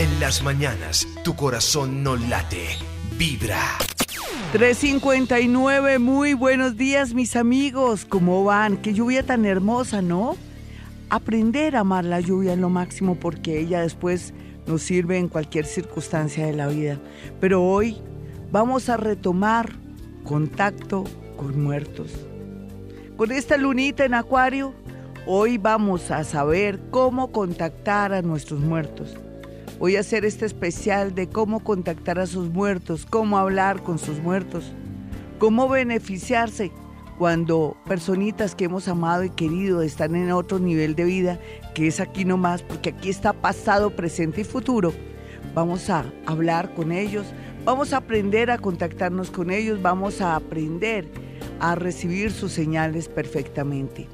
En las mañanas, tu corazón no late, vibra. 359, muy buenos días mis amigos, ¿cómo van? Qué lluvia tan hermosa, ¿no? Aprender a amar la lluvia es lo máximo porque ella después nos sirve en cualquier circunstancia de la vida. Pero hoy vamos a retomar contacto con muertos. Con esta lunita en acuario, hoy vamos a saber cómo contactar a nuestros muertos. Voy a hacer este especial de cómo contactar a sus muertos, cómo hablar con sus muertos, cómo beneficiarse cuando personitas que hemos amado y querido están en otro nivel de vida, que es aquí nomás, porque aquí está pasado, presente y futuro. Vamos a hablar con ellos, vamos a aprender a contactarnos con ellos, vamos a aprender a recibir sus señales perfectamente.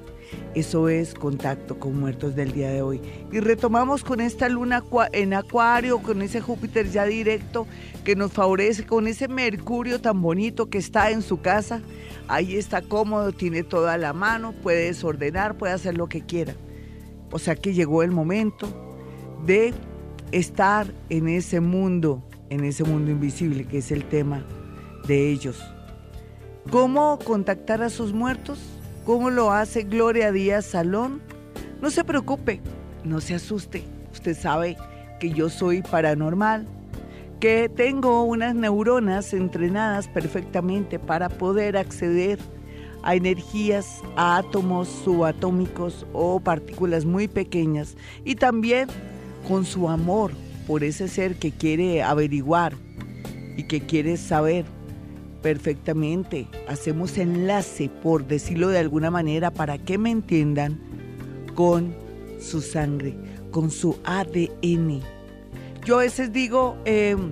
Eso es contacto con muertos del día de hoy. Y retomamos con esta luna en acuario, con ese Júpiter ya directo que nos favorece, con ese Mercurio tan bonito que está en su casa. Ahí está cómodo, tiene toda la mano, puede desordenar, puede hacer lo que quiera. O sea que llegó el momento de estar en ese mundo, en ese mundo invisible que es el tema de ellos. ¿Cómo contactar a sus muertos? ¿Cómo lo hace Gloria Díaz Salón? No se preocupe, no se asuste. Usted sabe que yo soy paranormal, que tengo unas neuronas entrenadas perfectamente para poder acceder a energías, a átomos subatómicos o partículas muy pequeñas y también con su amor por ese ser que quiere averiguar y que quiere saber perfectamente. Hacemos enlace, por decirlo de alguna manera, para que me entiendan, con su sangre, con su ADN. Yo a veces digo, em,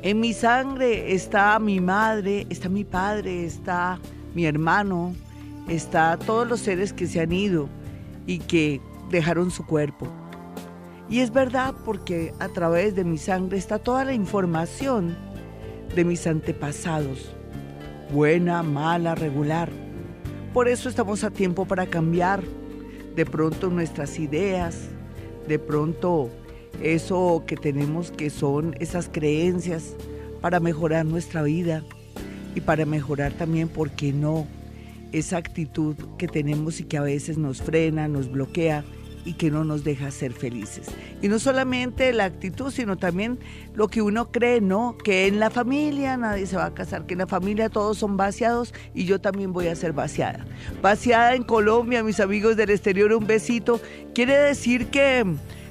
en mi sangre está mi madre, está mi padre, está mi hermano, está todos los seres que se han ido y que dejaron su cuerpo. Y es verdad porque a través de mi sangre está toda la información de mis antepasados, buena, mala, regular. Por eso estamos a tiempo para cambiar de pronto nuestras ideas, de pronto eso que tenemos que son esas creencias para mejorar nuestra vida y para mejorar también, ¿por qué no? Esa actitud que tenemos y que a veces nos frena, nos bloquea y que no nos deja ser felices. Y no solamente la actitud, sino también lo que uno cree, ¿no? Que en la familia nadie se va a casar, que en la familia todos son vaciados y yo también voy a ser vaciada. Vaciada en Colombia, mis amigos del exterior, un besito. Quiere decir que,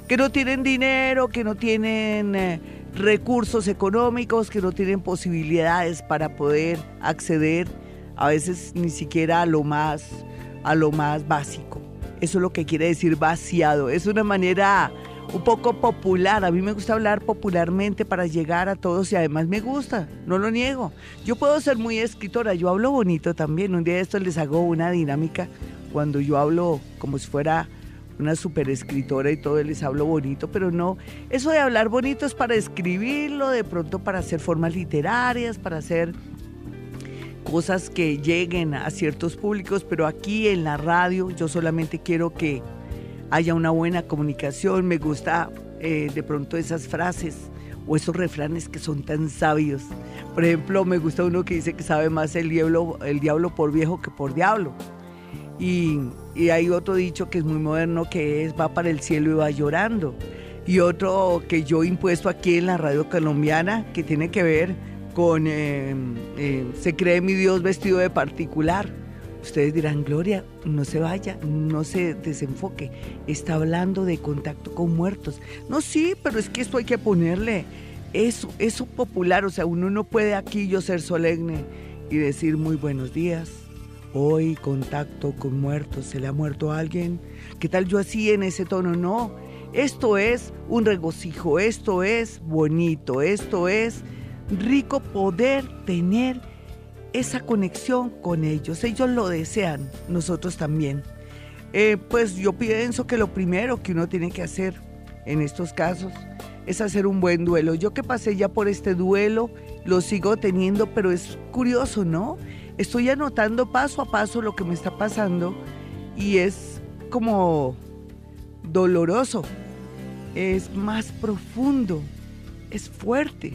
que no tienen dinero, que no tienen... Eh, recursos económicos, que no tienen posibilidades para poder acceder a veces ni siquiera a lo más a lo más básico. Eso es lo que quiere decir vaciado. Es una manera un poco popular. A mí me gusta hablar popularmente para llegar a todos y además me gusta, no lo niego. Yo puedo ser muy escritora, yo hablo bonito también. Un día de esto les hago una dinámica cuando yo hablo como si fuera una super escritora y todo, les hablo bonito, pero no, eso de hablar bonito es para escribirlo, de pronto para hacer formas literarias, para hacer cosas que lleguen a ciertos públicos, pero aquí en la radio yo solamente quiero que haya una buena comunicación. Me gusta eh, de pronto esas frases o esos refranes que son tan sabios. Por ejemplo, me gusta uno que dice que sabe más el diablo, el diablo por viejo que por diablo. Y, y hay otro dicho que es muy moderno que es va para el cielo y va llorando. Y otro que yo impuesto aquí en la radio colombiana que tiene que ver con eh, eh, Se cree mi Dios vestido de particular. Ustedes dirán, Gloria, no se vaya, no se desenfoque. Está hablando de contacto con muertos. No, sí, pero es que esto hay que ponerle eso, eso popular. O sea, uno no puede aquí yo ser solemne y decir muy buenos días. Hoy contacto con muertos. ¿Se le ha muerto a alguien? ¿Qué tal yo así en ese tono? No. Esto es un regocijo, esto es bonito, esto es rico poder tener esa conexión con ellos. Ellos lo desean, nosotros también. Eh, pues yo pienso que lo primero que uno tiene que hacer en estos casos es hacer un buen duelo. Yo que pasé ya por este duelo, lo sigo teniendo, pero es curioso, ¿no? Estoy anotando paso a paso lo que me está pasando y es como doloroso es más profundo, es fuerte.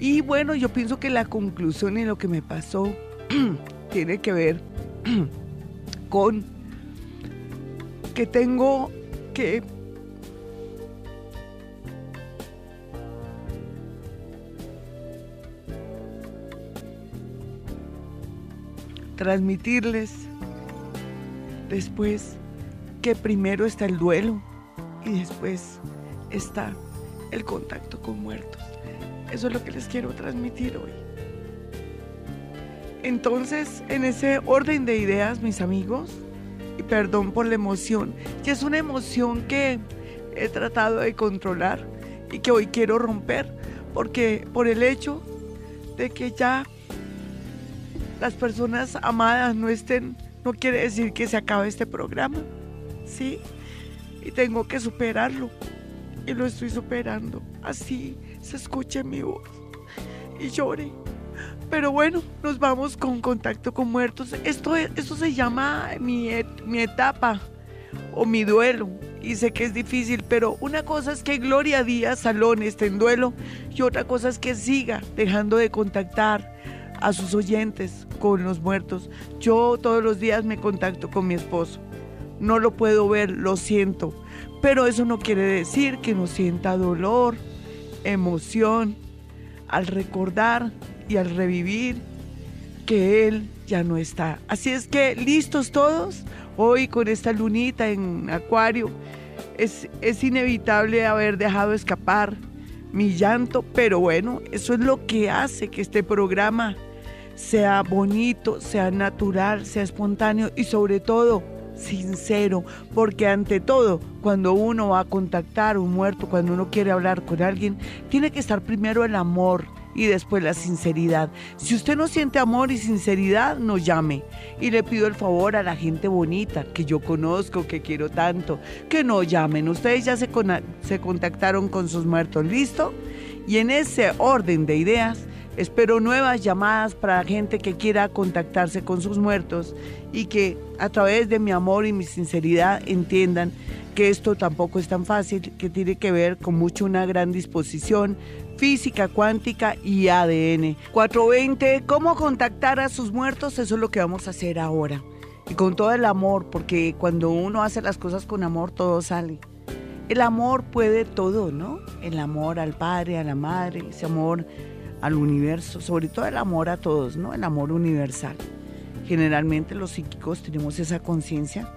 Y bueno, yo pienso que la conclusión y lo que me pasó tiene que ver con que tengo que transmitirles después que primero está el duelo y después está el contacto con muertos. Eso es lo que les quiero transmitir hoy. Entonces, en ese orden de ideas, mis amigos, y perdón por la emoción, que es una emoción que he tratado de controlar y que hoy quiero romper, porque por el hecho de que ya las personas amadas no estén, no quiere decir que se acabe este programa, ¿sí? Y tengo que superarlo. Y lo estoy superando. Así escuche mi voz. Y llore. Pero bueno, nos vamos con contacto con muertos. Esto, esto se llama mi, mi etapa o mi duelo. Y sé que es difícil, pero una cosa es que Gloria Díaz Salón esté en duelo y otra cosa es que siga dejando de contactar a sus oyentes con los muertos. Yo todos los días me contacto con mi esposo. No lo puedo ver, lo siento. Pero eso no quiere decir que no sienta dolor, emoción, al recordar y al revivir que Él ya no está. Así es que, listos todos, hoy con esta lunita en Acuario, es, es inevitable haber dejado escapar mi llanto, pero bueno, eso es lo que hace que este programa sea bonito, sea natural, sea espontáneo y sobre todo sincero, porque ante todo, cuando uno va a contactar a un muerto, cuando uno quiere hablar con alguien, tiene que estar primero el amor y después la sinceridad. Si usted no siente amor y sinceridad, no llame. Y le pido el favor a la gente bonita que yo conozco, que quiero tanto, que no llamen. Ustedes ya se, se contactaron con sus muertos, ¿listo? Y en ese orden de ideas, Espero nuevas llamadas para gente que quiera contactarse con sus muertos y que a través de mi amor y mi sinceridad entiendan que esto tampoco es tan fácil, que tiene que ver con mucho una gran disposición física, cuántica y ADN. 420, ¿cómo contactar a sus muertos? Eso es lo que vamos a hacer ahora. Y con todo el amor, porque cuando uno hace las cosas con amor, todo sale. El amor puede todo, ¿no? El amor al padre, a la madre, ese amor al universo, sobre todo el amor a todos, ¿no? El amor universal. Generalmente los psíquicos tenemos esa conciencia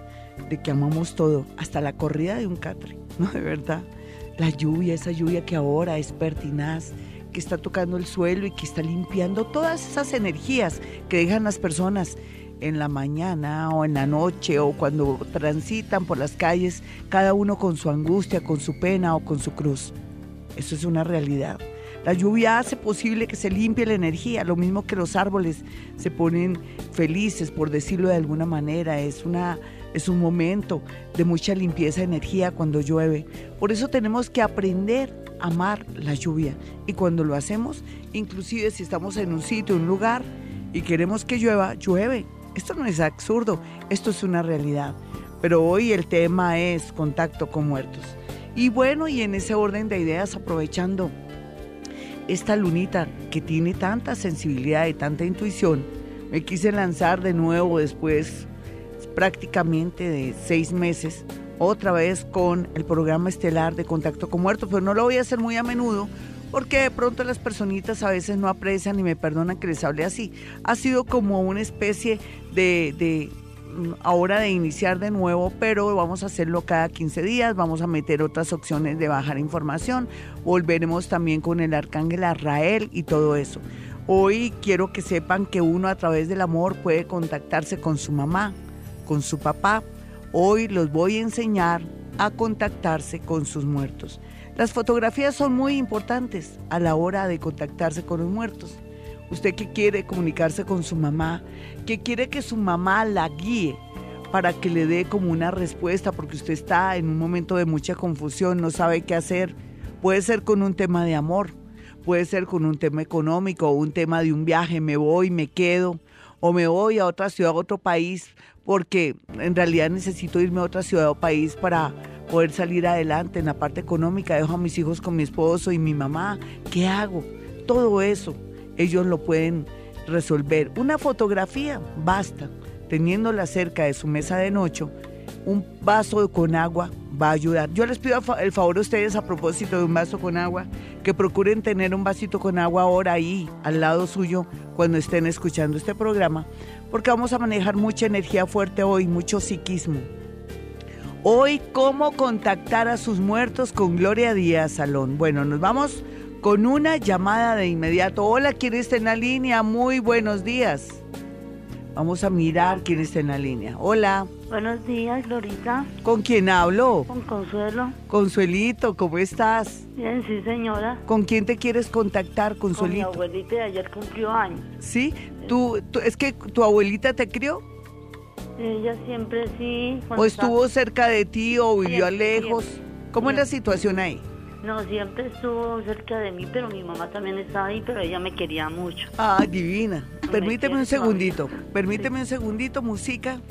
de que amamos todo, hasta la corrida de un catre, ¿no? De verdad. La lluvia, esa lluvia que ahora es pertinaz, que está tocando el suelo y que está limpiando todas esas energías que dejan las personas en la mañana o en la noche o cuando transitan por las calles, cada uno con su angustia, con su pena o con su cruz. Eso es una realidad. La lluvia hace posible que se limpie la energía, lo mismo que los árboles se ponen felices, por decirlo de alguna manera. Es, una, es un momento de mucha limpieza de energía cuando llueve. Por eso tenemos que aprender a amar la lluvia. Y cuando lo hacemos, inclusive si estamos en un sitio, un lugar, y queremos que llueva, llueve. Esto no es absurdo, esto es una realidad. Pero hoy el tema es contacto con muertos. Y bueno, y en ese orden de ideas, aprovechando esta lunita que tiene tanta sensibilidad y tanta intuición, me quise lanzar de nuevo después prácticamente de seis meses, otra vez con el programa estelar de Contacto con Muertos, pero no lo voy a hacer muy a menudo porque de pronto las personitas a veces no aprecian y me perdonan que les hable así. Ha sido como una especie de, de ahora de iniciar de nuevo, pero vamos a hacerlo cada 15 días, vamos a meter otras opciones de bajar información, volveremos también con el arcángel Arrael y todo eso. Hoy quiero que sepan que uno a través del amor puede contactarse con su mamá, con su papá. Hoy los voy a enseñar a contactarse con sus muertos. Las fotografías son muy importantes a la hora de contactarse con los muertos. Usted que quiere comunicarse con su mamá, que quiere que su mamá la guíe para que le dé como una respuesta, porque usted está en un momento de mucha confusión, no sabe qué hacer. Puede ser con un tema de amor, puede ser con un tema económico un tema de un viaje, me voy, me quedo, o me voy a otra ciudad, a otro país, porque en realidad necesito irme a otra ciudad o país para, poder salir adelante en la parte económica, dejo a mis hijos con mi esposo y mi mamá, ¿qué hago? Todo eso ellos lo pueden resolver. Una fotografía basta, teniéndola cerca de su mesa de noche, un vaso con agua va a ayudar. Yo les pido el favor a ustedes a propósito de un vaso con agua, que procuren tener un vasito con agua ahora ahí, al lado suyo, cuando estén escuchando este programa, porque vamos a manejar mucha energía fuerte hoy, mucho psiquismo. Hoy, ¿cómo contactar a sus muertos con Gloria Díaz Salón? Bueno, nos vamos con una llamada de inmediato. Hola, ¿quién está en la línea? Muy buenos días. Vamos a mirar quién está en la línea. Hola. Buenos días, Glorita. ¿Con quién hablo? Con Consuelo. Consuelito, ¿cómo estás? Bien, sí, señora. ¿Con quién te quieres contactar, Consuelito? Con mi abuelita de ayer cumplió años. ¿Sí? ¿Tú, es que tu abuelita te crió? Ella siempre sí. ¿O estuvo cerca de ti o vivió lejos? ¿Cómo es la situación ahí? No, siempre estuvo cerca de mí, pero mi mamá también estaba ahí, pero ella me quería mucho. Ah, divina. Permíteme un segundito. Permíteme un segundito, música.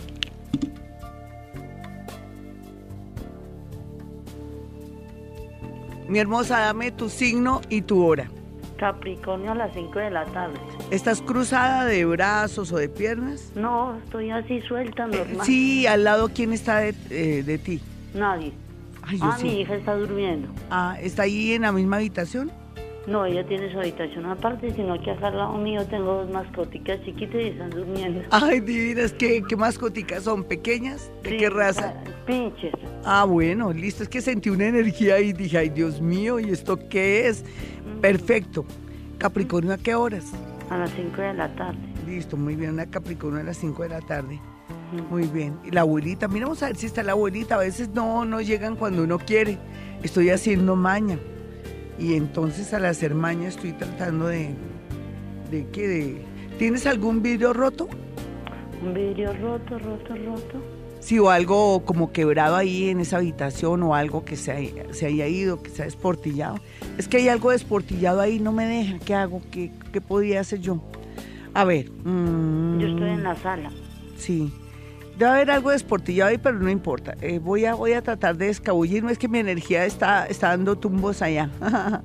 Mi hermosa, dame tu signo y tu hora. Capricornio a las 5 de la tarde. ¿Estás cruzada de brazos o de piernas? No, estoy así suelta, normal. sí, al lado, ¿quién está de, eh, de ti? Nadie ah, mi hija está durmiendo. Ah, ¿está ahí en la misma habitación? No, ella tiene su habitación aparte, sino que acá al lado mío tengo dos mascoticas chiquitas y están durmiendo. Ay, divinas, ¿qué, qué mascoticas son? ¿Pequeñas? ¿De qué raza? Pinches. Ah, bueno, listo. Es que sentí una energía y dije, ay, Dios mío, ¿y esto qué es? Perfecto. ¿Capricornio a qué horas? A las 5 de la tarde. Listo, muy bien, una Capricornio a las 5 de la tarde. Muy bien. Y la abuelita, mira, vamos a ver si está la abuelita. A veces no, no llegan cuando uno quiere. Estoy haciendo maña. Y entonces al hacer maña estoy tratando de... ¿De qué? De, ¿Tienes algún vidrio roto? Un vidrio roto, roto, roto. Sí, o algo como quebrado ahí en esa habitación o algo que se, haya, ido, que se ha esportillado. Es que hay algo desportillado ahí, no me deja. ¿Qué hago? ¿Qué, qué podría hacer yo? A ver. Yo estoy en la sala. Sí. Debe haber algo desportillado ahí, pero no importa. Eh, voy, a, voy a tratar de escabullirme. Es que mi energía está, está dando tumbos allá.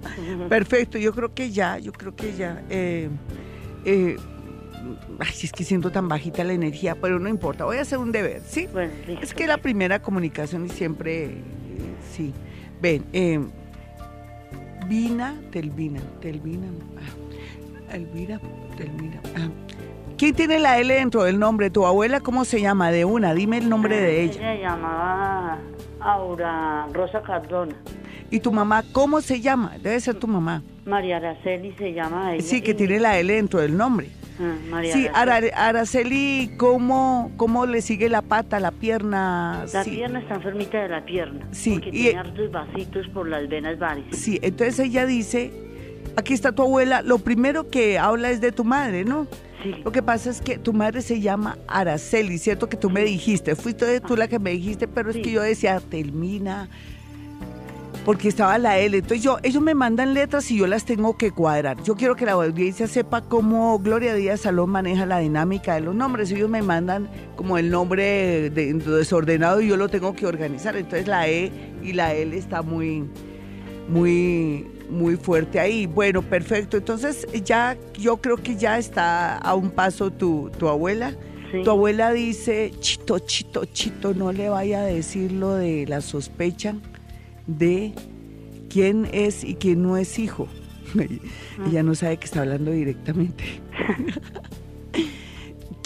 Perfecto, yo creo que ya, yo creo que ya. Eh, eh, ay, es que siento tan bajita la energía, pero no importa. Voy a hacer un deber, ¿sí? es que la primera comunicación y siempre, sí. Ven, Vina, Telvina, Telvina, ah, Elvira, Telvina. Ah. ¿Quién tiene la L dentro del nombre? ¿Tu abuela cómo se llama? De una, dime el nombre de ella. Ella se llamaba Aura Rosa Cardona. ¿Y tu mamá cómo se llama? Debe ser tu mamá. María Araceli se llama ella. Sí, que tiene la L dentro del nombre. Ah, María sí, Araceli, ¿cómo, ¿cómo le sigue la pata, la pierna? La pierna está enfermita de la pierna. Sí. Porque y, tiene hartos vasitos por las venas varias. Sí, entonces ella dice, aquí está tu abuela, lo primero que habla es de tu madre, ¿no? Lo que pasa es que tu madre se llama Araceli, ¿cierto? Que tú me dijiste, fuiste tú la que me dijiste, pero es que yo decía, termina, porque estaba la L. Entonces yo, ellos me mandan letras y yo las tengo que cuadrar. Yo quiero que la audiencia sepa cómo Gloria Díaz Salón maneja la dinámica de los nombres. Ellos me mandan como el nombre desordenado y yo lo tengo que organizar. Entonces la E y la L está muy, muy muy fuerte ahí. Bueno, perfecto. Entonces ya yo creo que ya está a un paso tu, tu abuela. Tu abuela dice, chito, chito, chito, no le vaya a decir lo de la sospecha de quién es y quién no es hijo. Ella no sabe que está hablando directamente.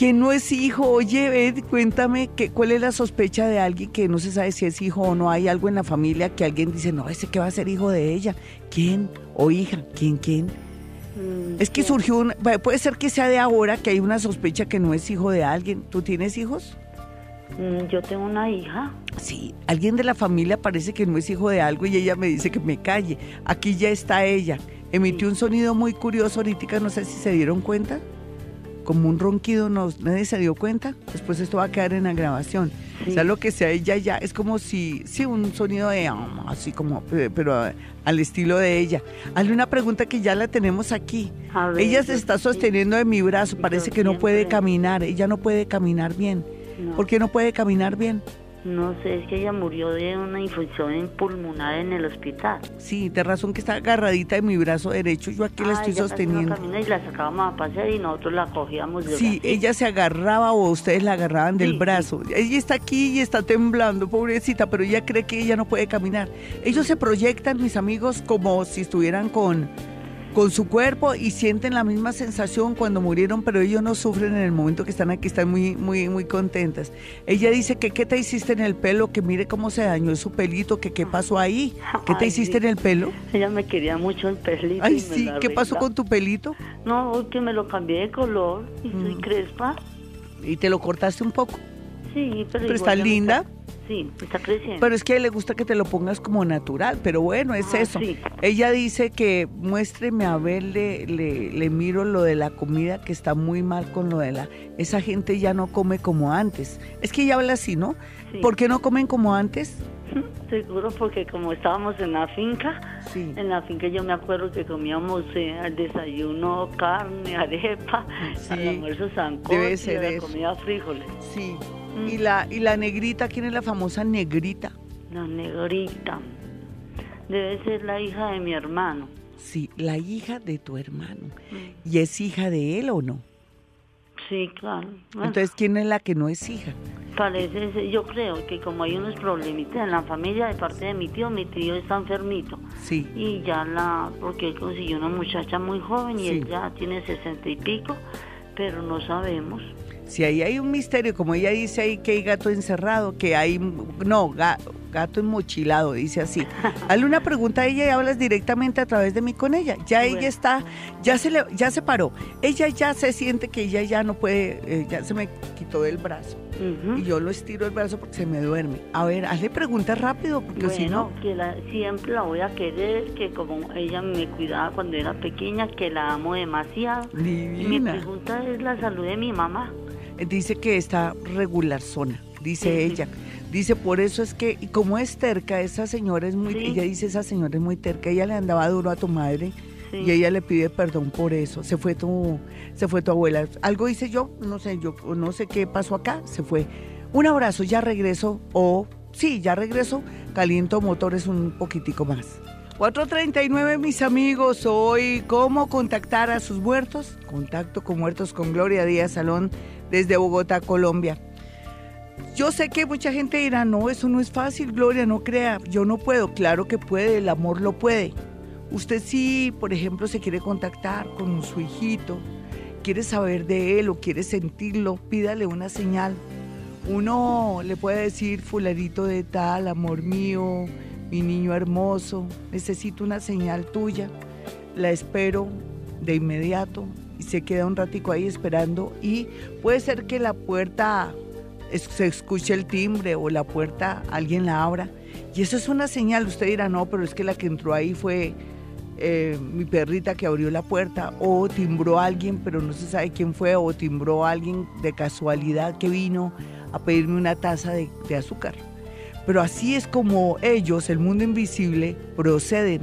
que no es hijo. Oye, Ed, cuéntame que, cuál es la sospecha de alguien que no se sabe si es hijo o no. Hay algo en la familia que alguien dice, no, ese que va a ser hijo de ella. ¿Quién? ¿O hija? ¿Quién? ¿Quién? Mm, es que surgió un, puede ser que sea de ahora que hay una sospecha que no es hijo de alguien. ¿Tú tienes hijos? Mm, yo tengo una hija. Sí, alguien de la familia parece que no es hijo de algo y ella me dice que me calle. Aquí ya está ella. Emitió un sonido muy curioso ahorita, no sé si se dieron cuenta como un ronquido, no, nadie se dio cuenta, después esto va a quedar en la grabación. O sea, lo que sea ella ya, es como si, sí, un sonido de, um, así como, pero uh, al estilo de ella. Hazle una pregunta que ya la tenemos aquí. ella se está sosteniendo de mi brazo, parece que no puede caminar, ella no puede caminar bien. ¿Por qué no puede caminar bien? No sé, es que ella murió de una infección pulmonar en el hospital. Sí, de razón que está agarradita de mi brazo derecho. Yo aquí la estoy sosteniendo. y la sacábamos a pasear y nosotros la cogíamos de Sí, ella se agarraba o ustedes la agarraban del brazo. Ella está aquí y está temblando, pobrecita, pero ella cree que ella no puede caminar. Ellos se proyectan, mis amigos, como si estuvieran con con su cuerpo y sienten la misma sensación cuando murieron, pero ellos no sufren en el momento que están aquí, están muy, muy, muy contentas. Ella dice que qué te hiciste en el pelo, que mire cómo se dañó su pelito, que qué pasó ahí, qué te hiciste en el pelo. Ella me quería mucho el pelito. Ay, sí, ¿qué pasó con tu pelito? No, que me lo cambié de color y soy mm. crespa. ¿Y te lo cortaste un poco? Sí, pero, pero está linda. Sí, está creciendo. Pero es que a él le gusta que te lo pongas como natural, pero bueno, es ah, eso. Ella dice que muéstreme a ver, le, le, miro lo de la comida, que está muy mal con lo de la... Esa gente ya no come como antes. Es que ella habla así, ¿no? ¿Por qué no comen como antes? Seguro porque como estábamos en la finca, en la finca yo me acuerdo que comíamos eh, al desayuno carne, arepa, al almuerzo sancocho, y comida frijoles. Sí. ¿Y, la, ¿Y la negrita? ¿Quién es la famosa negrita? La negrita. Debe ser la hija de mi hermano. Sí, la hija de tu hermano. Mm. ¿Y es hija de él o no? Sí, claro. Entonces, ¿quién es la que no es hija? Parece, yo creo que como hay unos problemitas en la familia de parte de mi tío, mi tío está enfermito. Sí. Y ya la, porque él consiguió una muchacha muy joven y él ya tiene sesenta y pico, pero no sabemos. Si ahí hay un misterio, como ella dice ahí que hay gato encerrado, que hay, no, gato enmochilado, dice así. Hazle una pregunta a ella y hablas directamente a través de mí con ella. Ya ella está, ya se le, ya se paró. Ella ya se siente que ella ya no puede, eh, ya se me quitó del brazo. Y yo lo estiro el brazo porque se me duerme. A ver, hazle preguntas rápido, porque si no. que siempre la voy a querer, que como ella me cuidaba cuando era pequeña, que la amo demasiado. Divina. mi pregunta es la salud de mi mamá dice que está regular zona, dice ella. Dice, por eso es que, y como es terca, esa señora es muy, ella dice, esa señora es muy terca, ella le andaba duro a tu madre y ella le pide perdón por eso. Se fue tu, se fue tu abuela. Algo hice yo, no sé, yo no sé qué pasó acá, se fue. Un abrazo, ya regreso, o sí, ya regreso, caliento motores un poquitico más. 439, mis amigos, hoy, ¿cómo contactar a sus muertos? Contacto con muertos con Gloria Díaz Salón desde Bogotá, Colombia. Yo sé que mucha gente dirá, no, eso no es fácil, Gloria, no crea, yo no puedo. Claro que puede, el amor lo puede. Usted sí, por ejemplo, se quiere contactar con su hijito, quiere saber de él o quiere sentirlo, pídale una señal. Uno le puede decir, fularito de tal, amor mío, mi niño hermoso, necesito una señal tuya, la espero de inmediato, se queda un ratico ahí esperando y puede ser que la puerta se escuche el timbre o la puerta alguien la abra y eso es una señal. Usted dirá, no, pero es que la que entró ahí fue eh, mi perrita que abrió la puerta o timbró a alguien, pero no se sabe quién fue o timbró a alguien de casualidad que vino a pedirme una taza de, de azúcar. Pero así es como ellos, el mundo invisible, proceden.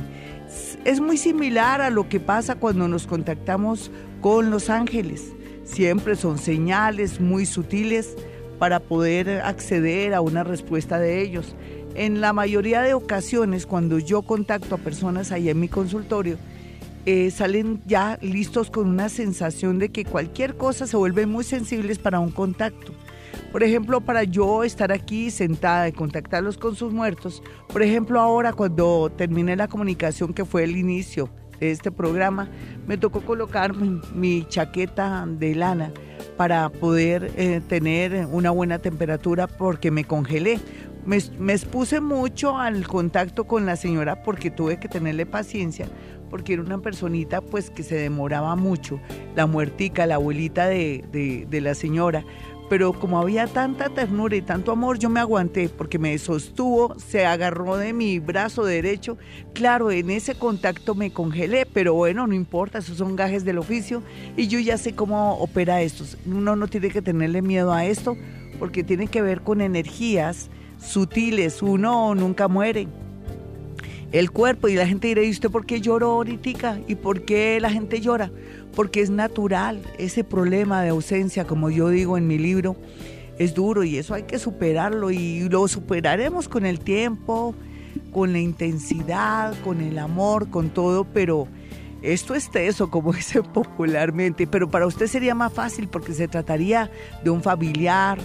Es muy similar a lo que pasa cuando nos contactamos con los ángeles. Siempre son señales muy sutiles para poder acceder a una respuesta de ellos. En la mayoría de ocasiones, cuando yo contacto a personas ahí en mi consultorio, eh, salen ya listos con una sensación de que cualquier cosa se vuelve muy sensibles para un contacto. Por ejemplo, para yo estar aquí sentada y contactarlos con sus muertos, por ejemplo, ahora cuando terminé la comunicación que fue el inicio este programa, me tocó colocar mi, chaqueta de lana para poder eh, tener una buena temperatura porque me congelé. Me, me, expuse mucho al contacto con la señora porque tuve que tenerle paciencia, porque era una personita pues que se demoraba mucho, la muertica, la abuelita de, de la señora pero como había tanta ternura y tanto amor, yo me aguanté porque me sostuvo, se agarró de mi brazo derecho. Claro, en ese contacto me congelé, pero bueno, no importa, esos son gajes del oficio y yo ya sé cómo opera esto. Uno no tiene que tenerle miedo a esto porque tiene que ver con energías sutiles, uno nunca muere. El cuerpo y la gente dirá, ¿y usted por qué lloró ahorita? ¿Y por qué la gente llora? porque es natural ese problema de ausencia, como yo digo en mi libro, es duro y eso hay que superarlo y lo superaremos con el tiempo, con la intensidad, con el amor, con todo, pero esto es teso, como dice popularmente, pero para usted sería más fácil porque se trataría de un familiar,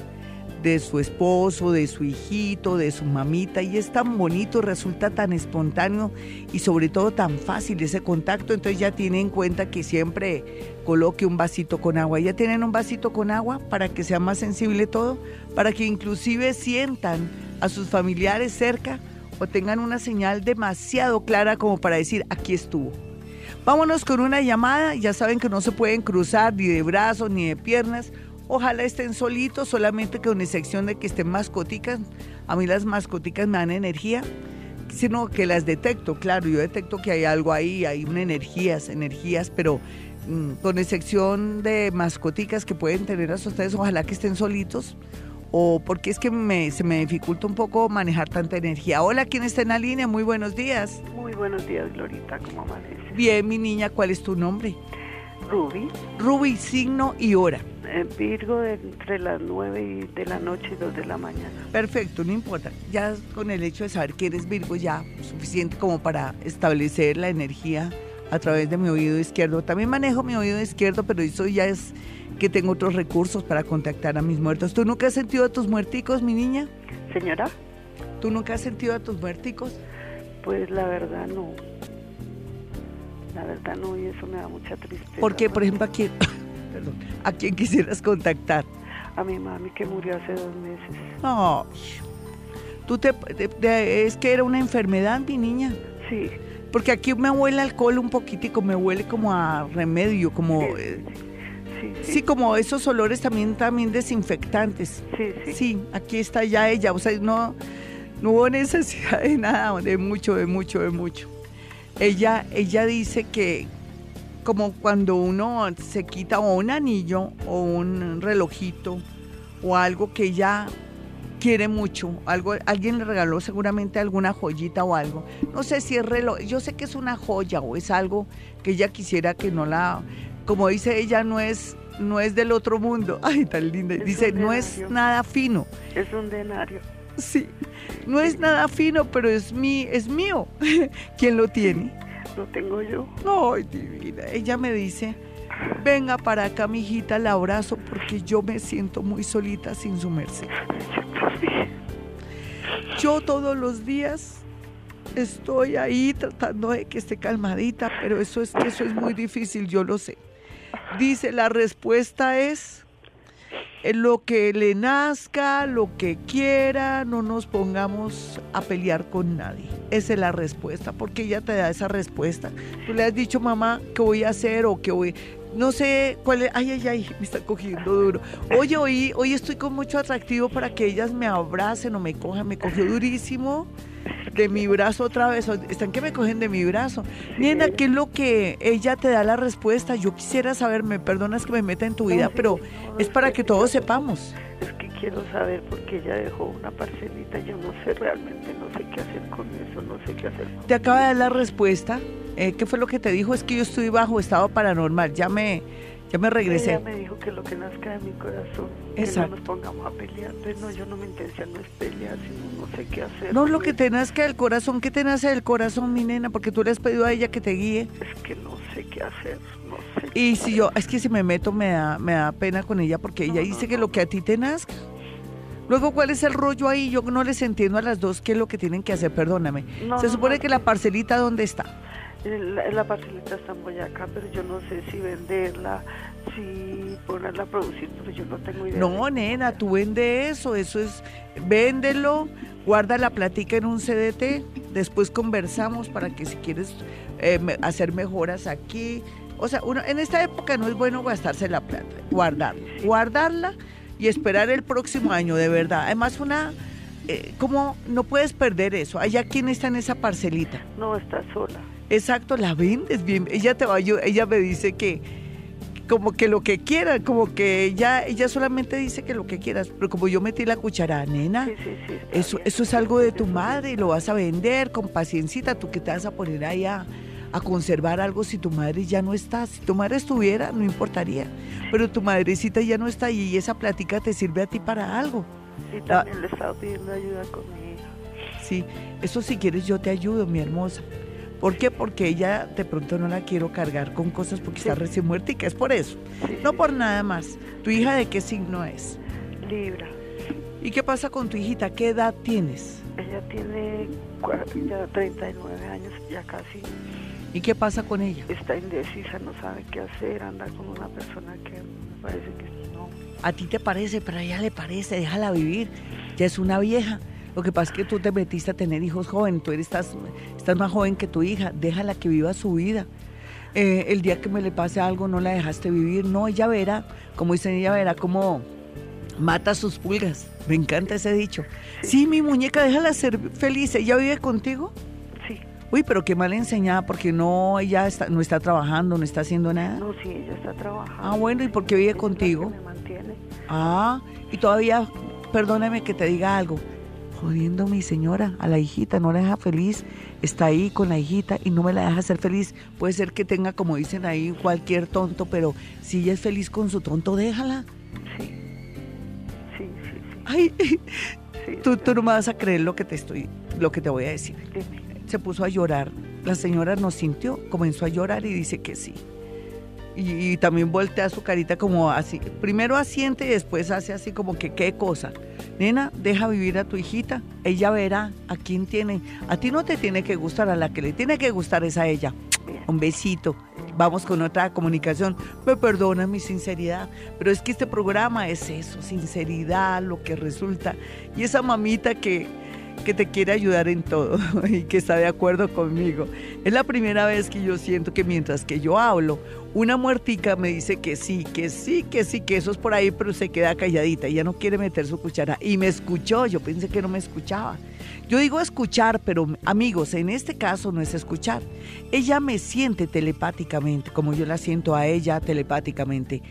de su esposo, de su hijito, de su mamita, y es tan bonito, resulta tan espontáneo y sobre todo tan fácil ese contacto, entonces ya tiene en cuenta que siempre coloque un vasito con agua. Ya tienen un vasito con agua para que sea más sensible todo, para que inclusive sientan a sus familiares cerca o tengan una señal demasiado clara como para decir, aquí estuvo. Vámonos con una llamada, ya saben que no se pueden cruzar ni de brazos ni de piernas Ojalá estén solitos, solamente con excepción de que estén mascoticas. A mí las mascoticas me dan energía, sino que las detecto, claro, yo detecto que hay algo ahí, hay una energías, energías, pero mm, con excepción de mascoticas que pueden tener a ustedes, ojalá que estén solitos o porque es que se me dificulta un poco manejar tanta energía. Hola, ¿quién está en la línea? Muy buenos días. Muy buenos días, Glorita, ¿cómo amaneces? Bien, mi niña, ¿cuál es tu nombre? Ruby. Ruby, signo y hora. Virgo entre las 9 de la noche y 2 de la mañana. Perfecto, no importa. Ya con el hecho de saber que eres Virgo ya suficiente como para establecer la energía a través de mi oído izquierdo. También manejo mi oído izquierdo, pero eso ya es que tengo otros recursos para contactar a mis muertos. ¿Tú nunca has sentido a tus muerticos, mi niña? Señora. ¿Tú nunca has sentido a tus muerticos? Pues la verdad no. La verdad no, y eso me da mucha tristeza. Porque, por ejemplo, aquí ¿A quién quisieras contactar? A mi mami que murió hace dos meses. No. ¿Tú te, es que era una enfermedad, mi niña? Sí. Porque aquí me huele alcohol un poquitico, me huele como a remedio, como... Sí, eh, sí, como esos olores también, también desinfectantes. Sí, sí. Sí, aquí está ya ella, o sea, no, no hubo necesidad de nada, de mucho, de mucho, de mucho. Ella, ella dice que, como cuando uno se quita un anillo o un relojito o algo que ella quiere mucho, algo, alguien le regaló seguramente alguna joyita o algo. No sé si es reloj, yo sé que es una joya o es algo que ella quisiera que no la, como dice ella, no es, no es del otro mundo. Ay, tan linda. dice, no es nada fino. Es un denario. Sí, no es nada fino, pero es mi, es mío. ¿Quién lo tiene? Lo tengo yo. Ay, divina. Ella me dice, venga para acá, mijita, la abrazo porque yo me siento muy solita sin su merced. Yo todos los días estoy ahí tratando de que esté calmadita, pero eso es eso es muy difícil, yo lo sé. Dice, la respuesta es lo que le nazca, lo que quiera, no nos pongamos a pelear con nadie. Esa es la respuesta, porque ella te da esa respuesta. Tú le has dicho, mamá, ¿qué voy a hacer o qué voy? No sé cuál es. Ay, ay, ay, me está cogiendo duro. Oye, hoy, hoy estoy con mucho atractivo para que ellas me abracen o me cojan. Me cogió durísimo de mi brazo otra vez. Están que me cogen de mi brazo. Nena, ¿qué es lo que ella te da la respuesta? Yo quisiera saber, me perdonas que me meta en tu vida, pero es para que todos sepamos. Es que quiero saber porque ella dejó una parcelita. Yo no sé realmente, no sé qué hacer con eso, no sé qué hacer. ¿Te acaba de dar la respuesta? Eh, ¿Qué fue lo que te dijo? Es que yo estoy bajo estado paranormal. Ya me ya me regresé. Ella me dijo que lo que nazca de mi corazón, Exacto. que no nos pongamos a pelear. Entonces, no, yo no me intención no es pelear, sino no sé qué hacer. No, lo que te nazca del corazón, ¿qué te nace del corazón, mi nena? Porque tú le has pedido a ella que te guíe. Es que no sé qué hacer, no sé. Y si yo, es que si me meto me da, me da pena con ella porque ella dice que lo que a ti te nazca. Luego, ¿cuál es el rollo ahí? Yo no les entiendo a las dos qué es lo que tienen que hacer, perdóname. Se supone que la parcelita, ¿dónde está? La, la parcelita está en Boyacá, pero yo no sé si venderla, si ponerla a producir, pero yo no tengo idea. No, nena, tú vende eso, eso es, véndelo, guarda la platica en un CDT, después conversamos para que si quieres eh, hacer mejoras aquí. O sea, uno, en esta época no es bueno gastarse la plata, guardarla, guardarla y esperar el próximo año, de verdad. Además, una... Eh, ¿Cómo no puedes perder eso? ¿Allá quién está en esa parcelita? No, está sola. Exacto, la vendes bien. Ella te va ella me dice que como que lo que quiera, como que ella ella solamente dice que lo que quieras, pero como yo metí la cuchara, nena, eso eso es algo de tu madre y lo vas a vender con paciencita, tú que te vas a poner ahí a, a conservar algo si tu madre ya no está. Si tu madre estuviera, no importaría. Pero tu madrecita ya no está y esa plática te sirve a ti para algo. Y también le estaba pidiendo ayuda con mi hija. Sí, eso si quieres yo te ayudo, mi hermosa. ¿Por qué? Porque ella de pronto no la quiero cargar con cosas porque está recién muerta y que es por eso. no por nada más. ¿Tu hija de qué signo es? Libra. ¿Y qué pasa con tu hijita? ¿Qué edad tienes? Ella tiene ya 39 años, ya casi. ¿Y qué pasa con ella? Está indecisa, no sabe qué hacer, anda con una persona que me parece que no. A ti te parece, pero a ella le parece, déjala vivir. Ya es una vieja. Lo que pasa es que tú te metiste a tener hijos jóvenes, tú eres, estás, estás más joven que tu hija, déjala que viva su vida. Eh, el día que me le pase algo no la dejaste vivir, no, ella verá, como dicen, ella verá cómo mata sus pulgas. Me encanta ese dicho. Sí, mi muñeca, déjala ser feliz. ¿Ella vive contigo? Uy, pero qué mal enseñada, porque no, ella está, no está trabajando, no está haciendo nada. No, sí, ella está trabajando. Ah, bueno, ¿y por qué vive contigo? Me mantiene. Ah, y todavía, perdóname que te diga algo, jodiendo a mi señora, a la hijita, no la deja feliz, está ahí con la hijita y no me la deja ser feliz. Puede ser que tenga, como dicen ahí, cualquier tonto, pero si ella es feliz con su tonto, déjala. Sí, sí, sí. sí. Ay, tú, tú no me vas a creer lo que te estoy, lo que te voy a decir. Se puso a llorar. La señora nos sintió, comenzó a llorar y dice que sí. Y, también voltea su carita como así. Primero asiente y después hace así como que qué cosa. Nena, deja vivir a tu hijita. Ella verá a quién tiene. A ti no te tiene que gustar, a la que le tiene que gustar es a ella. Un besito. Vamos con otra comunicación. Me perdona mi sinceridad, pero es que este programa es eso, sinceridad, lo que resulta. Y esa mamita que que te quiere ayudar en todo y que está de acuerdo conmigo. Es la primera vez que yo siento que mientras que yo hablo, una muertica me dice que sí, que sí, que sí, que eso es por ahí, pero se queda calladita, ella no quiere meter su cuchara. Y me escuchó, yo pensé que no me escuchaba. Yo digo escuchar, pero amigos, en este caso no es escuchar. Ella me siente telepáticamente, como yo la siento a ella telepáticamente.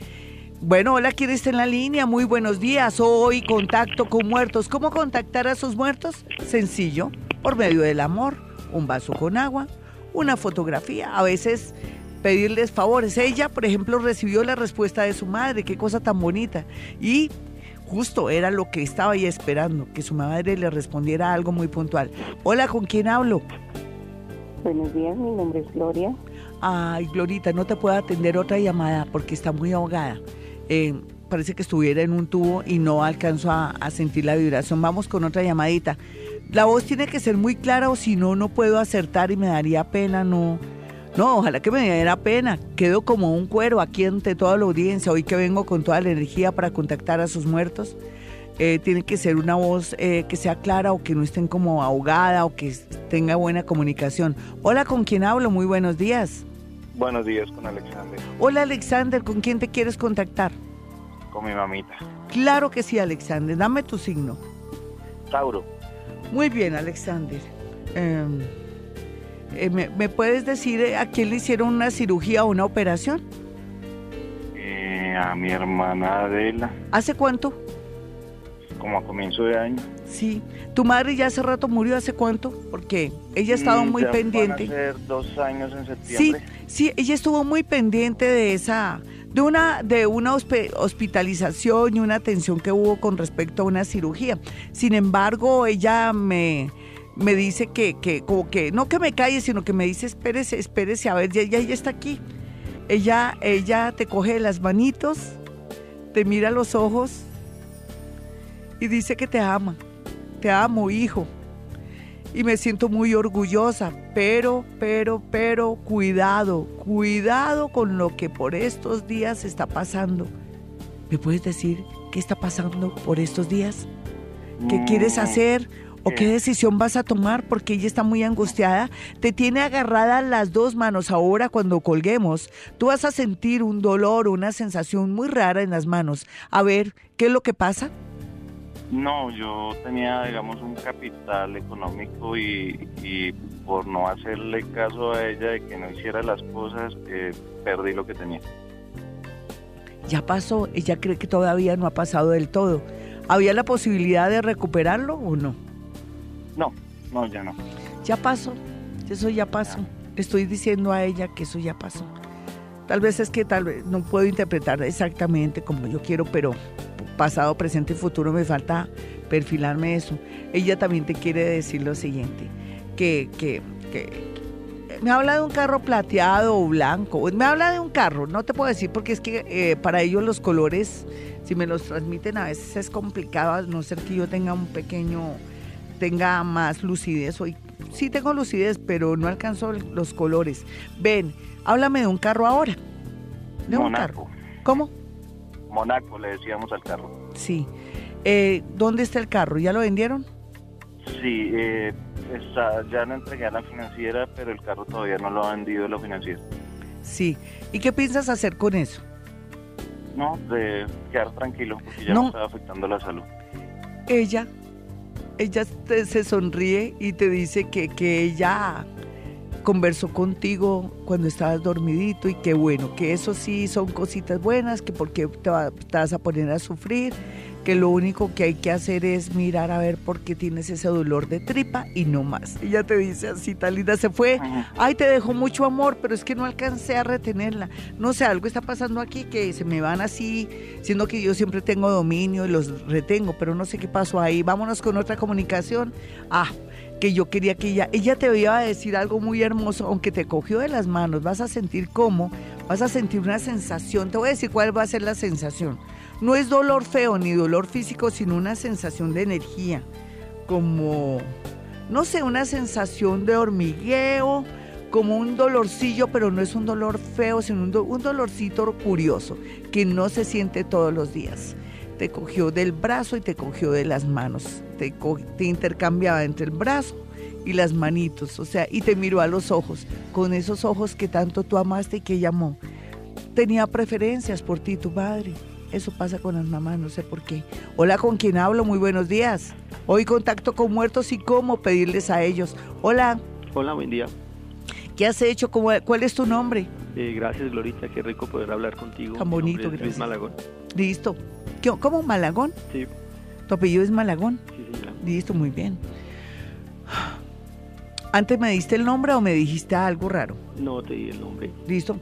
Bueno, hola, ¿quién está en la línea? Muy buenos días. Hoy contacto con muertos. ¿Cómo contactar a sus muertos? Sencillo, por medio del amor. Un vaso con agua, una fotografía, a veces pedirles favores. Ella, por ejemplo, recibió la respuesta de su madre, qué cosa tan bonita. Y justo era lo que estaba ya esperando, que su madre le respondiera algo muy puntual. Hola, ¿con quién hablo? Buenos días, mi nombre es Gloria. Ay, Glorita, no te puedo atender otra llamada porque está muy ahogada. Eh, parece que estuviera en un tubo y no alcanzo a, sentir la vibración. Vamos con otra llamadita. La voz tiene que ser muy clara o si no, no puedo acertar y me daría pena, no. No, ojalá que me diera pena. Quedo como un cuero aquí ante toda la audiencia, hoy que vengo con toda la energía para contactar a sus muertos. Eh, tiene que ser una voz eh, que sea clara o que no estén como ahogada o que tenga buena comunicación. Hola, ¿con quién hablo? Muy buenos días. Buenos días con Alexander. Hola Alexander, ¿con quién te quieres contactar? Con mi mamita. Claro que sí, Alexander. Dame tu signo. Tauro. Muy bien, Alexander. Em, eh, ¿me, puedes decir eh, a quién le hicieron una cirugía o una operación? Eh, a mi hermana Adela. ¿Hace cuánto? Como a comienzo de año. Sí. ¿Tu madre ya hace rato murió? ¿Hace cuánto? Porque ella ha estado mm, muy pendiente. Van dos años en septiembre. Sí, sí, ella estuvo muy pendiente de esa, de una, de una hospitalización y una atención que hubo con respecto a una cirugía. Sin embargo, ella me, me dice que, que, como que, no que me calle, sino que me dice, espérese, espérese, a ver, ya, ya, ya está aquí. Ella, ella te coge las manitos, te mira los ojos y dice que te ama te amo, hijo. Y me siento muy orgullosa, pero, pero, pero, cuidado, cuidado con lo que por estos días está pasando. ¿Me puedes decir qué está pasando por estos días? ¿Qué quieres hacer? ¿O qué decisión vas a tomar? Porque ella está muy angustiada. Te tiene agarrada las dos manos. Ahora cuando colguemos, tú vas a sentir un dolor, una sensación muy rara en las manos. A ver, ¿qué es lo que pasa? No, yo tenía, digamos, un capital económico y, por no hacerle caso a ella de que no hiciera las cosas, eh, perdí lo que tenía. Ya pasó, ella cree que todavía no ha pasado del todo. ¿Había la posibilidad de recuperarlo o no? No, no, ya no. Ya pasó, eso ya pasó. estoy diciendo a ella que eso ya pasó. Tal vez es que tal vez no puedo interpretar exactamente como yo quiero, pero pasado, presente y futuro me falta perfilarme eso. Ella también te quiere decir lo siguiente, que, que, que me habla de un carro plateado o blanco, me habla de un carro, no te puedo decir porque es que eh, para ellos los colores, si me los transmiten a veces es complicado, a no ser que yo tenga un pequeño, tenga más lucidez. Hoy sí tengo lucidez, pero no alcanzo los colores. Ven, háblame de un carro ahora. De un carro. ¿Cómo? Monaco, le decíamos al carro. Sí. Eh, ¿Dónde está el carro? ¿Ya lo vendieron? Sí, eh, está, ya lo entregué a la financiera, pero el carro todavía no lo ha vendido la financiera. Sí. ¿Y qué piensas hacer con eso? No, de quedar tranquilo, porque ya no, está afectando la salud. Ella, ella se sonríe y te dice que, que ella conversó contigo cuando estabas dormidito y que bueno, que eso sí son cositas buenas, que porque te, te vas a poner a sufrir, que lo único que hay que hacer es mirar a ver por qué tienes ese dolor de tripa y no más. Ella te dice así, linda, se fue, ay, te dejó mucho amor, pero es que no alcancé a retenerla. No sé, algo está pasando aquí que se me van así, siendo que yo siempre tengo dominio y los retengo, pero no sé qué pasó ahí. Vámonos con otra comunicación. Ah, que yo quería que ella, ella te iba a decir algo muy hermoso, aunque te cogió de las manos, vas a sentir cómo, vas a sentir una sensación, te voy a decir cuál va a ser la sensación no es dolor feo ni dolor físico, sino una sensación de energía, como, no sé, una sensación de hormigueo, como un dolorcillo, pero no es un dolor feo, sino un, dolorcito curioso, que no se siente todos los días. Te cogió del brazo y te cogió de las manos, te, te intercambiaba entre el brazo y las manitos, o sea, y te miró a los ojos, con esos ojos que tanto tú amaste y que llamó. Tenía preferencias por ti, tu padre eso pasa con las mamás, no sé por qué. Hola, ¿con quién hablo? Muy buenos días. Hoy contacto con muertos y cómo pedirles a ellos. Hola. Hola, buen día. ¿Qué has hecho? ¿Cuál es tu nombre? Eh, gracias, Glorita. Qué rico poder hablar contigo. Tan bonito, gracias. Luis Malagón. Listo. ¿Cómo? ¿Malagón? Sí. ¿Tu apellido es Malagón? Sí, señora. Listo, muy bien. ¿Antes me diste el nombre o me dijiste algo raro? No, te di el nombre. Listo.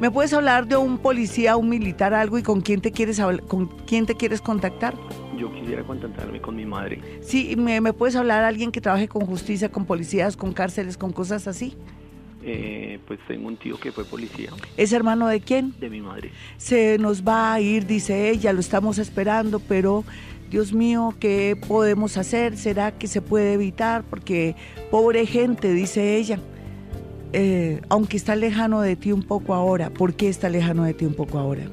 ¿Me puedes hablar de un policía, un militar, algo y con quién te quieres con quién te quieres contactar? Yo quisiera contactarme con mi madre. Sí, ¿me, me puedes hablar de alguien que trabaje con justicia, con policías, con cárceles, con cosas así? Eh, pues tengo un tío que fue policía. ¿Es hermano de quién? De mi madre. Se nos va a ir, dice ella, lo estamos esperando, pero Dios mío, ¿qué podemos hacer? ¿Será que se puede evitar? Porque pobre gente, dice ella. Eh, aunque está lejano de ti un poco ahora, ¿por qué está lejano de ti un poco ahora?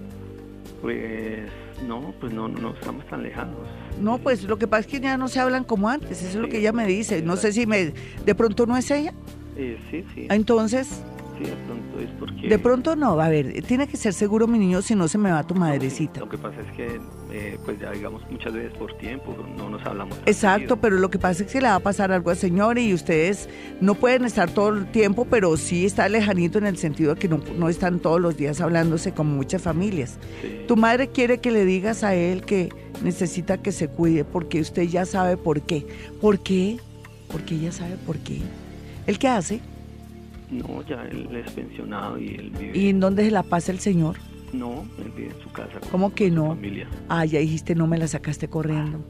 Pues no, pues no, no estamos tan lejanos. No, pues lo que pasa es que ya no se hablan como antes, eso es lo que ella me dice. No sé si me, de pronto no es ella. Eh, sí, sí. Entonces, Sí, de pronto es porque... De pronto no, a ver, tiene que ser seguro mi niño, si no se me va tu madrecita. Lo que pasa es que, eh, pues ya digamos, muchas veces por tiempo no nos hablamos. Exacto, pero lo que pasa es que le va a pasar algo al señor y ustedes no pueden estar todo el tiempo, pero sí está lejanito en el sentido de que no, están todos los días hablándose como muchas familias. Tu madre quiere que le digas a él que necesita que se cuide porque usted ya sabe por qué. ¿Por qué? Porque ella sabe por qué. ¿El qué hace? No, ya él es pensionado y él vive. ¿Y en dónde se la pasa el señor? No, él vive en su casa. ¿Cómo que no? familia. Ah, ya dijiste, no me la sacaste corriendo.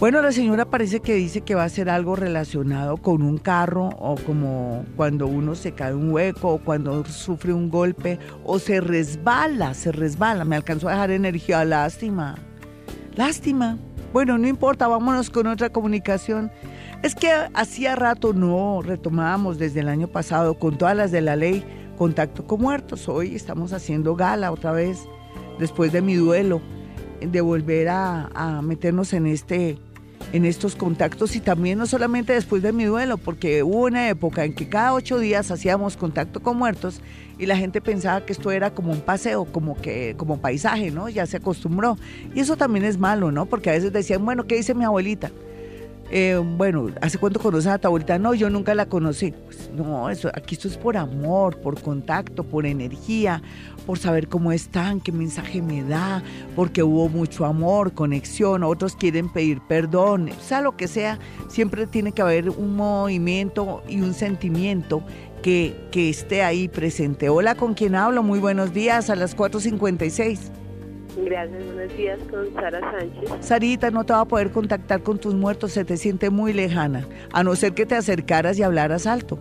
Bueno, la señora parece que dice que va a ser algo relacionado con un carro o como cuando uno se cae un hueco o cuando sufre un golpe o se resbala, se resbala. Me alcanzó a dejar energía, lástima. Lástima. Bueno, no importa, vámonos con otra comunicación. Es que hacía rato no retomábamos desde el año pasado con todas las de la ley contacto con muertos. Hoy estamos haciendo gala otra vez, después de mi duelo, de volver a, meternos en este en estos contactos y también no solamente después de mi duelo, porque hubo una época en que cada ocho días hacíamos contacto con muertos y la gente pensaba que esto era como un paseo, como que como paisaje, ¿no? Ya se acostumbró. Y eso también es malo, ¿no? Porque a veces decían, bueno, ¿qué dice mi abuelita? Eh, bueno, ¿hace cuánto conoces a tu abuelita? No, yo nunca la conocí. Pues no, eso, aquí esto es por amor, por contacto, por energía, por saber cómo están, qué mensaje me da, porque hubo mucho amor, conexión, otros quieren pedir perdón, sea lo que sea, siempre tiene que haber un movimiento y un sentimiento que, que esté ahí presente. Hola, ¿con quién hablo? Muy buenos días a las 4.56. Gracias, buenos días con Sara Sánchez. Sarita, no te va a poder contactar con tus muertos, se te siente muy lejana, a no ser que te acercaras y hablaras alto.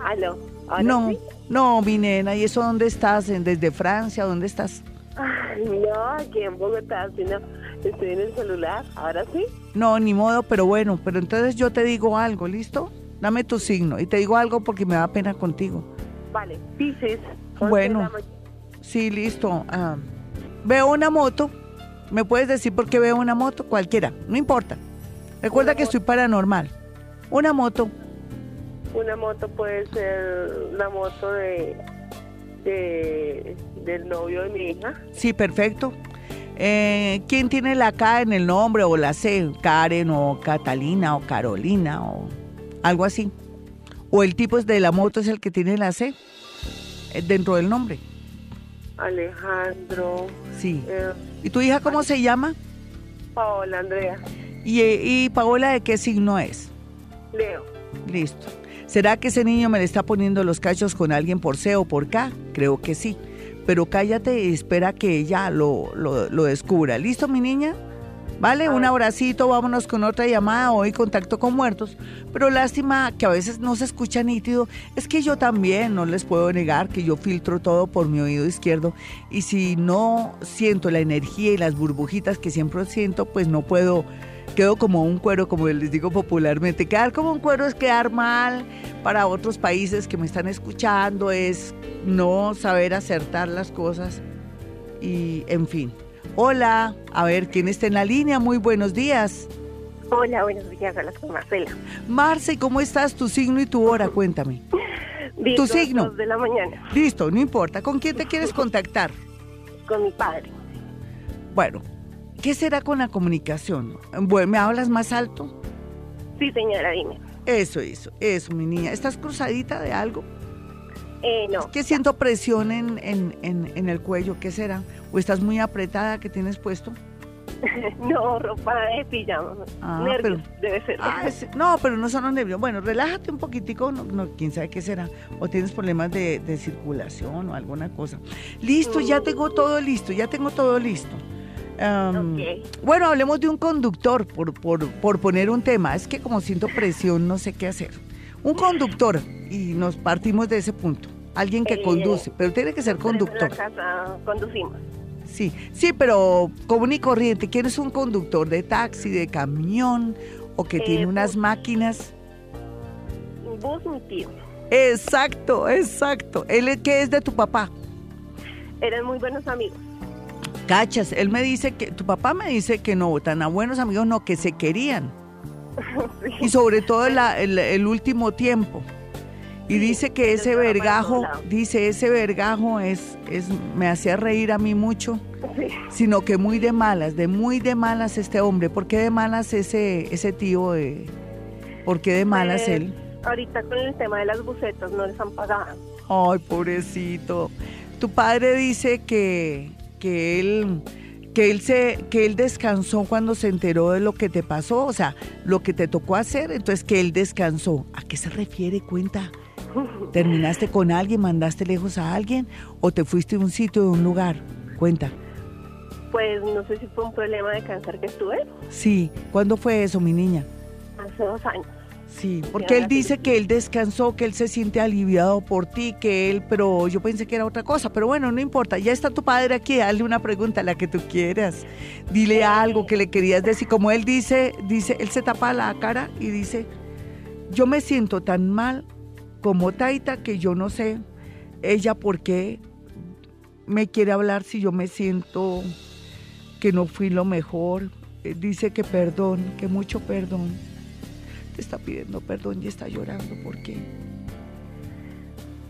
¿Aló? No, no, mi nena, ¿y eso dónde estás? ¿Desde Francia? ¿Dónde estás? no, aquí en Bogotá, sino estoy en el celular, ¿ahora sí? No, ni modo, pero bueno, pero entonces yo te digo algo, ¿listo? Dame tu signo y te digo algo porque me da pena contigo. Vale, dices. Bueno, sí, listo. Ah, veo una moto. ¿Me puedes decir por qué veo una moto? Cualquiera, no importa. Recuerda que estoy paranormal. Una moto. Una moto puede ser la moto de, de del novio de mi hija. Sí, perfecto. Eh, ¿Quién tiene la K en el nombre o la C? Karen o Catalina o Carolina o algo así. O el tipo de la moto es el que tiene la C eh, dentro del nombre. Alejandro. Sí. Eh, ¿Y tu hija cómo se llama? Paola Andrea. ¿Y, ¿Y Paola de qué signo es? Leo. Listo. ¿Será que ese niño me le está poniendo los cachos con alguien por C o por K? Creo que sí. Pero cállate y espera que ella lo, lo, lo descubra. ¿Listo, mi niña? ¿Vale? Un abracito, vámonos con otra llamada, hoy contacto con muertos. Pero lástima que a veces no se escucha nítido. Es que yo también, no les puedo negar que yo filtro todo por mi oído izquierdo. Y si no siento la energía y las burbujitas que siempre siento, pues no puedo quedo como un cuero, como les digo popularmente. Quedar como un cuero es quedar mal para otros países que me están escuchando, es no saber acertar las cosas y en fin. Hola, a ver, ¿quién está en la línea? Muy buenos días. Hola, buenos días, hablas con Marcela. Marce, ¿cómo estás? Tu signo y tu hora, cuéntame. tu signo. de la mañana. Listo, no importa. ¿Con quién te quieres contactar? Con mi padre. Bueno, ¿qué será con la comunicación? Bueno, ¿Me hablas más alto? Sí, señora, dime. Eso, eso, eso, mi niña. ¿Estás cruzadita de algo? Eh, no. Es que siento presión en, en, en, el cuello, ¿qué será? ¿O estás muy apretada que tienes puesto? no, ropa de pijama. Ah, nervios, debe ser. Ah, no, pero no son los nervios. Bueno, relájate un poquitico, no, no, quién sabe qué será. O tienes problemas de, de circulación o alguna cosa. Listo, ya mm. tengo todo listo, ya tengo todo listo. Bueno, hablemos de un conductor, por, por, por poner un tema. Es que como siento presión, no sé qué hacer. Un conductor, y nos partimos de ese punto. Alguien que eh, conduce, pero tiene que ser conductor. En casa conducimos. Sí, sí, pero común y corriente. ¿Quién es un conductor de taxi, de camión o que tiene eh, unas máquinas? Vos, mi tío. Exacto, exacto. ¿Él qué es de tu papá? Eran muy buenos amigos. Cachas, él me dice que, tu papá me dice que no, tan a buenos amigos no, que se querían. Y sobre todo el, último tiempo. Y dice que ese vergajo, dice ese vergajo es, es, me hacía reír a mí mucho, sino que muy de malas, de muy de malas este hombre. ¿Por qué de malas ese, ese tío? De, ¿Por qué de malas pues, él? Ahorita con el tema de las bucetas no les han pagado. Ay, pobrecito. Tu padre dice que, que él que él se que él descansó cuando se enteró de lo que te pasó, o sea, lo que te tocó hacer, entonces que él descansó. ¿A qué se refiere? Cuenta. ¿Terminaste con alguien, mandaste lejos a alguien o te fuiste de un sitio, de un lugar? Cuenta. Pues no sé si fue un problema de cáncer que estuve. Sí, ¿cuándo fue eso, mi niña? Hace dos años. Sí, porque él dice que él descansó, que él se siente aliviado por ti, que él, pero yo pensé que era otra cosa, pero bueno, no importa, ya está tu padre aquí, dale una pregunta, la que tú quieras, dile algo que le querías decir, como él dice, dice, él se tapa la cara y dice, yo me siento tan mal como Taita que yo no sé ella por qué me quiere hablar si yo me siento que no fui lo mejor, dice que perdón, que mucho perdón está pidiendo perdón y está llorando. ¿Por qué?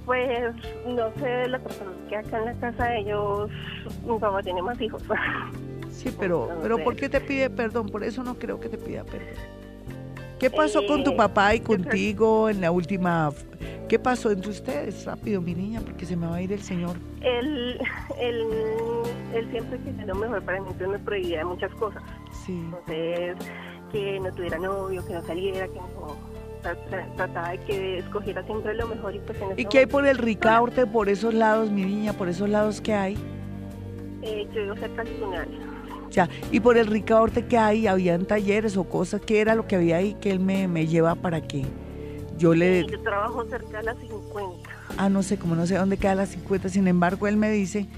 Pues no sé, la persona que acá en la casa de ellos, mi papá tiene más hijos. Sí, pero, pero ¿por qué te pide perdón? Por eso no creo que te pida perdón. ¿Qué pasó con tu eh, papá y contigo en la última... ¿Qué pasó entre ustedes? Rápido, mi niña, porque se me va a ir el señor. Él, él, él siempre quiso lo mejor para mí, entonces me prohibía muchas cosas. Sí. Entonces que no tuviera novio, que no saliera, que no... trataba de que escogiera siempre lo mejor y pues en ¿Y qué hay por el Ricaurte, por esos lados, mi niña, por esos lados que hay? Eh, yo vivo cerca túnel. Ya, y por el Ricaurte que hay, habían talleres o cosas, ¿qué era lo que había ahí que él me, me lleva para que yo le... yo trabajo cerca de las 50. Ah, no sé, como no sé dónde queda las 50, sin embargo él me dice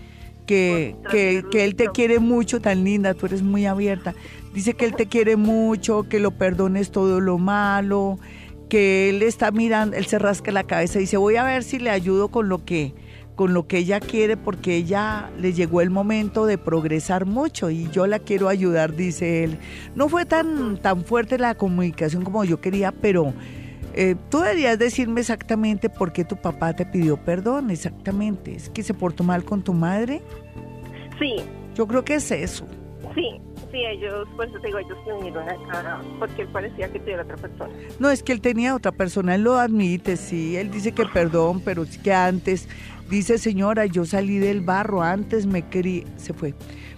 que, que, que, él te quiere mucho, tan linda, tú eres muy abierta. Dice que él te quiere mucho, que lo perdones todo lo malo, que él está mirando, él se rasca la cabeza y dice, voy a ver si le ayudo con lo que con lo que ella quiere porque ella le llegó el momento de progresar mucho y yo la quiero ayudar, dice él. No fue tan, tan fuerte la comunicación como yo quería, pero eh, tú deberías decirme exactamente por qué tu papá te pidió perdón, exactamente. ¿Es que se portó mal con tu madre? Sí. Yo creo que es eso. Sí, sí, ellos, pues digo, ellos me vinieron acá porque él parecía que tuviera otra persona. No, es que él tenía otra persona, él lo admite, sí, él dice que perdón, pero es que antes, dice señora, yo salí del barro, antes me quería, se fue.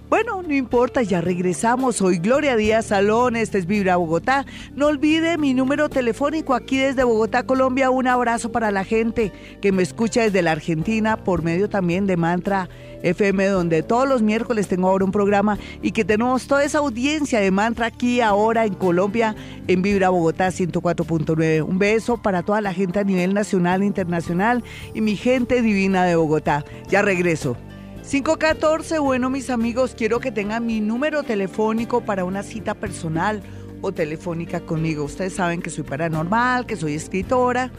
Bueno, no importa, ya regresamos. Soy Gloria Díaz Salón, este es Vibra Bogotá. No olvide mi número telefónico aquí desde Bogotá, Colombia. Un abrazo para la gente que me escucha desde la Argentina por medio también de Mantra FM, donde todos los miércoles tengo ahora un programa y que tenemos toda esa audiencia de Mantra aquí ahora en Colombia, en Vibra Bogotá 104.9. Un beso para toda la gente a nivel nacional e internacional y mi gente divina de Bogotá. Ya regreso. 514, bueno mis amigos, quiero que tengan mi número telefónico para una cita personal o telefónica conmigo. Ustedes saben que soy paranormal, que soy escritora,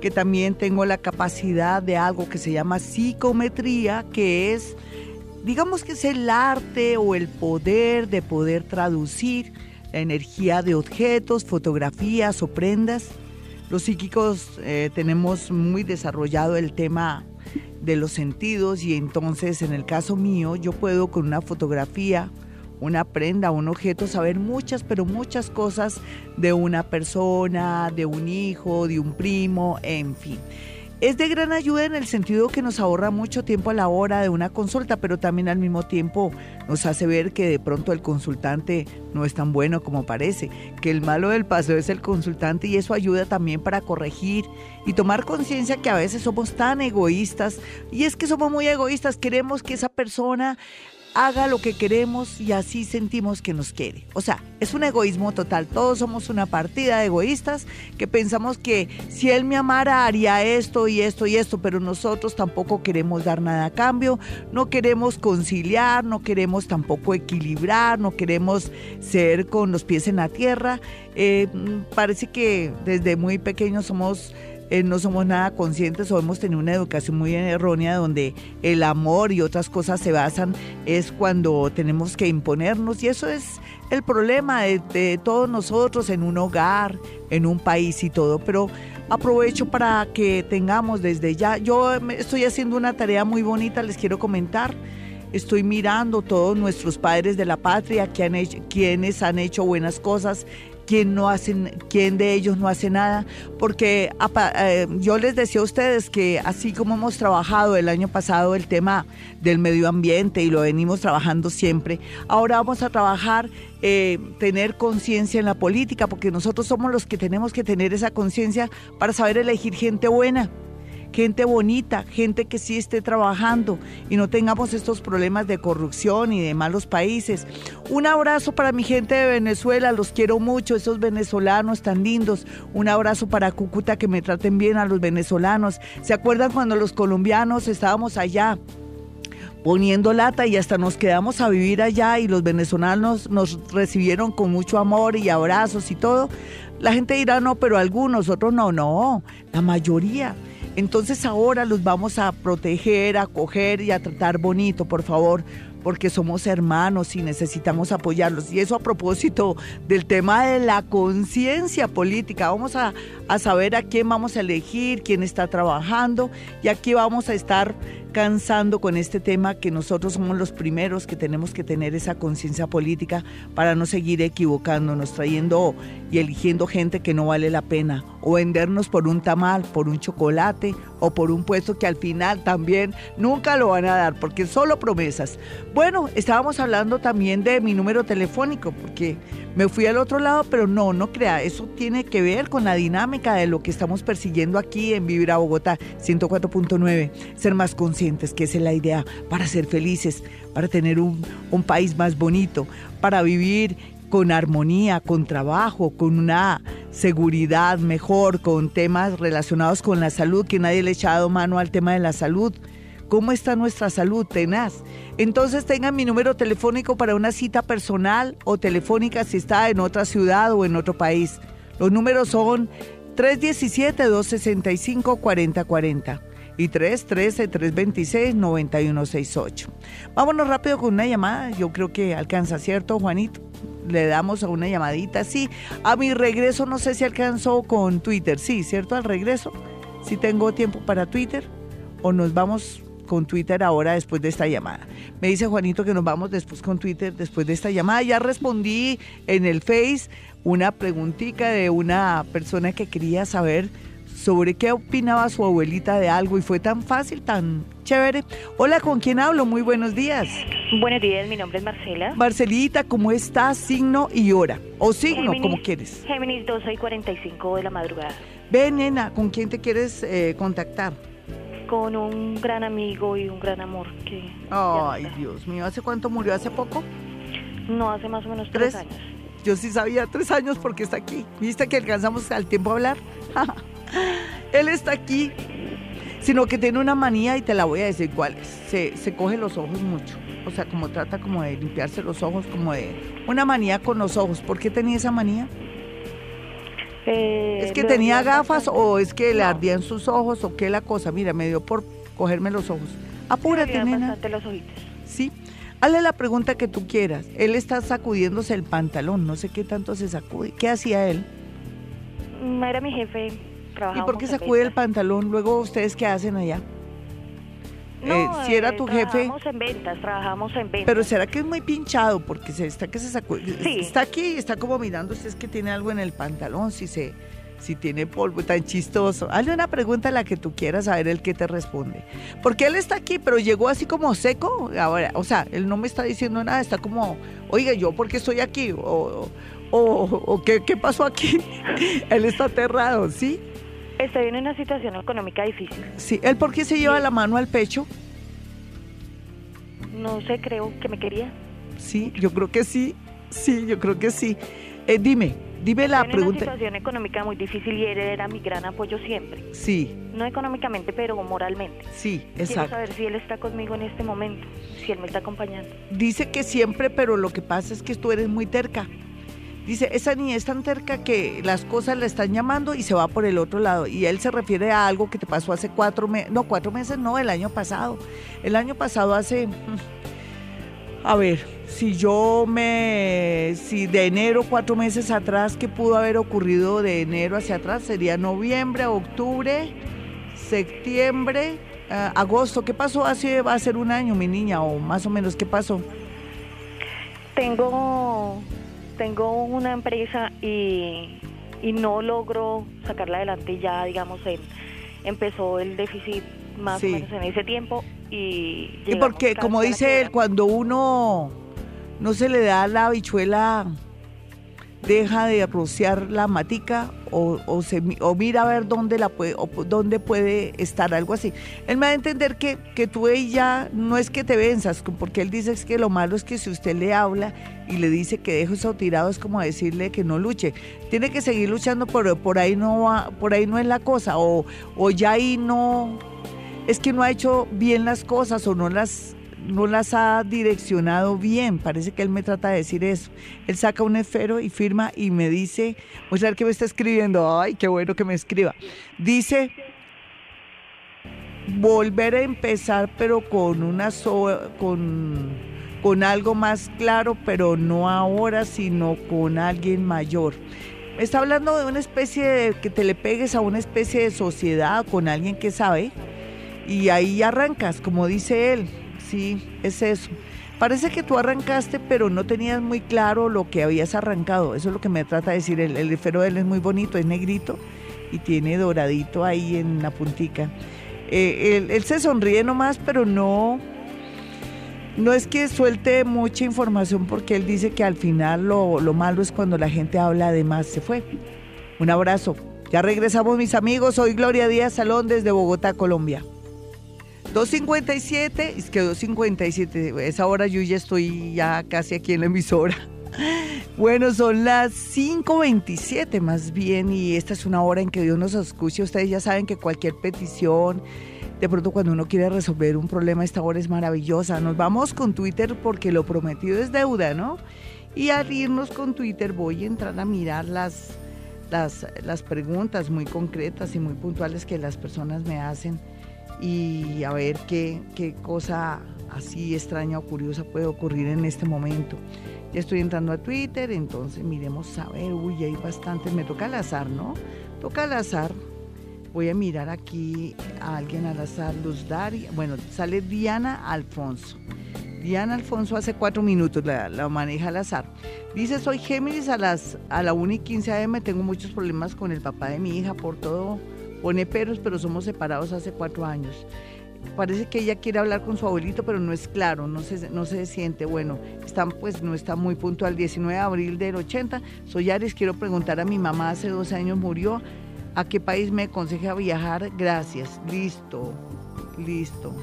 que también tengo la capacidad de algo que se llama psicometría, que es, digamos que es el arte o el poder de poder traducir la energía de objetos, fotografías o prendas. Los psíquicos eh, tenemos muy desarrollado el tema de los sentidos y entonces en el caso mío yo puedo con una fotografía, una prenda, un objeto saber muchas, pero muchas cosas de una persona, de un hijo, de un primo, en fin. Es de gran ayuda en el sentido que nos ahorra mucho tiempo a la hora de una consulta, pero también al mismo tiempo nos hace ver que de pronto el consultante no es tan bueno como parece, que el malo del paso es el consultante y eso ayuda también para corregir y tomar conciencia que a veces somos tan egoístas y es que somos muy egoístas, queremos que esa persona haga lo que queremos y así sentimos que nos quiere. O sea, es un egoísmo total. Todos somos una partida de egoístas que pensamos que si él me amara haría esto y esto y esto, pero nosotros tampoco queremos dar nada a cambio, no queremos conciliar, no queremos tampoco equilibrar, no queremos ser con los pies en la tierra. Eh, parece que desde muy pequeños somos eh, no somos nada conscientes o hemos tenido una educación muy errónea donde el amor y otras cosas se basan es cuando tenemos que imponernos. Y eso es el problema de, de todos nosotros en un hogar, en un país y todo, pero aprovecho para que tengamos desde ya, yo estoy haciendo una tarea muy bonita, les quiero comentar. Estoy mirando todos nuestros padres de la patria quienes han hecho buenas cosas quién no hacen, quién de ellos no hace nada, porque eh, yo les decía a ustedes que así como hemos trabajado el año pasado el tema del medio ambiente y lo venimos trabajando siempre, ahora vamos a trabajar eh, tener conciencia en la política, porque nosotros somos los que tenemos que tener esa conciencia para saber elegir gente buena gente bonita, gente que sí esté trabajando y no tengamos estos problemas de corrupción y de malos países. Un abrazo para mi gente de Venezuela, los quiero mucho, esos venezolanos tan lindos. Un abrazo para Cúcuta, que me traten bien a los venezolanos. ¿Se acuerdan cuando los colombianos estábamos allá? poniendo lata y hasta nos quedamos a vivir allá y los venezolanos nos recibieron con mucho amor y abrazos y todo. La gente dirá no, pero algunos, otros no, no, la mayoría. Entonces ahora los vamos a proteger, a acoger y a tratar bonito, por favor, porque somos hermanos y necesitamos apoyarlos. Y eso a propósito del tema de la conciencia política. Vamos a, a, saber a quién vamos a elegir, quién está trabajando y aquí vamos a estar cansando con este tema que nosotros somos los primeros que tenemos que tener esa conciencia política para no seguir equivocándonos, trayendo y eligiendo gente que no vale la pena o vendernos por un tamal, por un chocolate o por un puesto que al final también nunca lo van a dar porque solo promesas. Bueno, estábamos hablando también de mi número telefónico, porque me fui al otro lado, pero no, no crea, eso tiene que ver con la dinámica de lo que estamos persiguiendo aquí en Vivir a Bogotá 104.9, ser más conscientes, que esa es la idea, para ser felices, para tener un, un país más bonito, para vivir con armonía, con trabajo, con una seguridad mejor, con temas relacionados con la salud, que nadie le ha echado mano al tema de la salud. ¿Cómo está nuestra salud? Tenaz. Entonces tengan mi número telefónico para una cita personal o telefónica si está en otra ciudad o en otro país. Los números son 317-265-4040 y 313-326-9168. Vámonos rápido con una llamada. Yo creo que alcanza, ¿cierto, Juanito? Le damos a una llamadita. Sí, a mi regreso no sé si alcanzó con Twitter. Sí, ¿cierto? Al regreso. Si tengo tiempo para Twitter o nos vamos con Twitter ahora después de esta llamada. Me dice Juanito que nos vamos después con Twitter después de esta llamada. Ya respondí en el Face una preguntita de una persona que quería saber sobre qué opinaba su abuelita de algo y fue tan fácil, tan chévere. Hola, ¿con quién hablo? Muy buenos días. Buenos días, mi nombre es Marcela. Marcelita, ¿cómo estás? Signo y hora. O signo, como quieres. Géminis 12 y 45 de la madrugada. Ven, nena, ¿con quién te quieres eh, contactar? Con un gran amigo y un gran amor que... Ay, Dios mío, ¿hace cuánto murió? ¿Hace poco? No, hace más o menos tres, años. Yo sí sabía tres años porque está aquí. ¿Viste que alcanzamos al tiempo a hablar? Él está aquí, sino que tiene una manía y te la voy a decir cuál es. Se, se coge los ojos mucho. O sea, como trata como de limpiarse los ojos, como de una manía con los ojos. ¿Por qué tenía esa manía? ¿Es que tenía gafas o es que le ardían sus ojos o qué la cosa? Mira, me dio por cogerme los ojos. Apúrate, nena. los ojitos. Sí. Hazle la pregunta que tú quieras. Él está sacudiéndose el pantalón, no sé qué tanto se sacude. ¿Qué hacía él? Mm, era mi jefe. ¿Y por qué sacude el pantalón? Luego, ¿ustedes qué hacen allá? Eh, si era tu jefe. Trabajamos en ventas, trabajamos en ventas. Pero será que es muy pinchado porque se está que se sacó. Está aquí y está como mirando si es que tiene algo en el pantalón, si se si tiene polvo tan chistoso. Hazle una pregunta a la que tú quieras a ver el que te responde. Porque él está aquí, pero llegó así como seco. Ahora, o sea, él no me está diciendo nada, está como, oiga, yo por qué estoy aquí o, o, o ¿qué, qué pasó aquí. él está aterrado, ¿sí? Estoy en una situación económica difícil. Sí, ¿él por qué se lleva la mano al pecho? No sé, creo que me quería. Sí, yo creo que sí. Sí, yo creo que sí. Eh, dime, dime la pregunta. Una situación económica muy difícil y él era mi gran apoyo siempre. Sí. No económicamente, pero moralmente. Sí, exacto. Quiero saber si él está conmigo en este momento, si él me está acompañando. Dice que siempre, pero lo que pasa es que tú eres muy terca. Dice, esa niña es tan terca que las cosas le están llamando y se va por el otro lado. Y él se refiere a algo que te pasó hace cuatro meses, no, cuatro meses, no, el año pasado. El año pasado hace, a ver, si yo me, si de enero, cuatro meses atrás, ¿qué pudo haber ocurrido de enero hacia atrás? Sería noviembre, octubre, septiembre, ah, agosto. ¿Qué pasó hace, va a ser un año, mi niña? O más o menos, ¿qué pasó? Tengo tengo una empresa y, no logro sacarla adelante y ya, digamos, empezó el déficit más o menos en ese tiempo y... Y porque, como dice él, cuando uno no se le da la habichuela deja de rociar la matica o, o, se, o mira a ver dónde, la puede, o dónde puede estar, algo así. Él me va a entender que, que tú ella no es que te venzas, porque él dice que lo malo es que si usted le habla y le dice que dejo eso tirado es como decirle que no luche. Tiene que seguir luchando, pero por ahí no va, por ahí no es la cosa, o, o ya ahí no, es que no ha hecho bien las cosas o no las no las ha direccionado bien. Parece que él me trata de decir eso. Él saca un esfero y firma y me dice, a ver qué me está escribiendo. Ay, qué bueno que me escriba. Dice, volver a empezar, pero con una con, con algo más claro, pero no ahora, sino con alguien mayor. Está hablando de una especie de que te le pegues a una especie de sociedad con alguien que sabe y ahí arrancas, como dice él Sí, es eso. Parece que tú arrancaste, pero no tenías muy claro lo que habías arrancado. Eso es lo que me trata de decir. El, el de él es muy bonito, es negrito y tiene doradito ahí en la puntica. Eh, él, se sonríe nomás, pero no, no es que suelte mucha información porque él dice que al final lo, lo malo es cuando la gente habla de más. Se fue. Un abrazo. Ya regresamos mis amigos. Soy Gloria Díaz Salón desde Bogotá, Colombia. 2.57, es que 2.57, esa hora yo ya estoy ya casi aquí en la emisora. Bueno, son las 5.27 más bien y esta es una hora en que Dios nos escuche. Ustedes ya saben que cualquier petición, de pronto cuando uno quiere resolver un problema, esta hora es maravillosa. Nos vamos con Twitter porque lo prometido es deuda, ¿no? Y al irnos con Twitter voy a entrar a mirar las, las, las preguntas muy concretas y muy puntuales que las personas me hacen y a ver qué, qué cosa así extraña o curiosa puede ocurrir en este momento. Ya estoy entrando a Twitter, entonces miremos a ver, uy, hay bastante, me toca al azar, ¿no? Toca al azar. Voy a mirar aquí a alguien al azar, Luz Daria. Bueno, sale Diana Alfonso. Diana Alfonso hace cuatro minutos la, la, maneja al azar. Dice, soy Géminis a las a la 1 y 15 am, tengo muchos problemas con el papá de mi hija por todo Pone peros, pero somos separados hace cuatro años. Parece que ella quiere hablar con su abuelito, pero no es claro, no se, no se siente. Bueno, están, pues no está muy puntual. 19 de abril del 80. Soy Aries, quiero preguntar a mi mamá, hace dos años murió. ¿A qué país me aconseja viajar? Gracias. Listo, listo.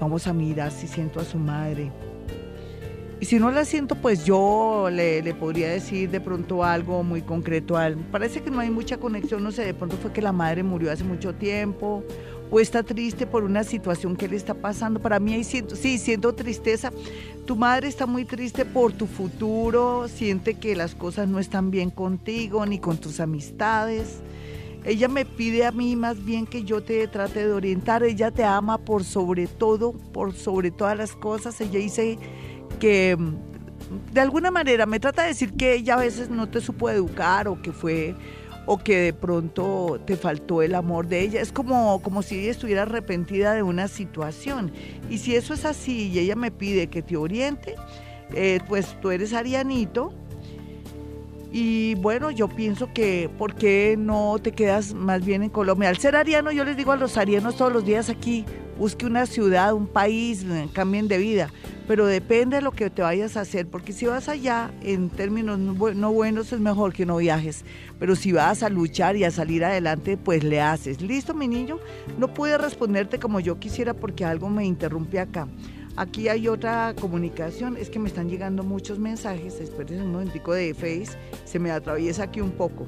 Vamos a mirar si siento a su madre. Y si no la siento, pues yo le, podría decir de pronto algo muy concreto a él. Parece que no hay mucha conexión, no sé, de pronto fue que la madre murió hace mucho tiempo o está triste por una situación que le está pasando. Para mí ahí siento, sí, siento tristeza. Tu madre está muy triste por tu futuro, siente que las cosas no están bien contigo ni con tus amistades. Ella me pide a mí más bien que yo te trate de orientar. Ella te ama por sobre todo, por sobre todas las cosas. Ella dice que mm, de alguna manera me trata de decir que ella a veces no te supo educar o que fue o que de pronto te faltó el amor de ella. Es como, como si ella estuviera arrepentida de una situación. Y si eso es así y ella me pide que te oriente, eh, pues tú eres arianito. Y bueno, yo pienso que, ¿por qué no te quedas más bien en Colombia? Al ser ariano, yo les digo a los arianos todos los días aquí, busque una ciudad, un país, cambien de vida pero depende de lo que te vayas a hacer, porque si vas allá en términos no buenos es mejor que no viajes, pero si vas a luchar y a salir adelante, pues le haces. ¿Listo, mi niño? No pude responderte como yo quisiera porque algo me interrumpe acá. Aquí hay otra comunicación, es que me están llegando muchos mensajes, espérense un momentico de Face, se me atraviesa aquí un poco.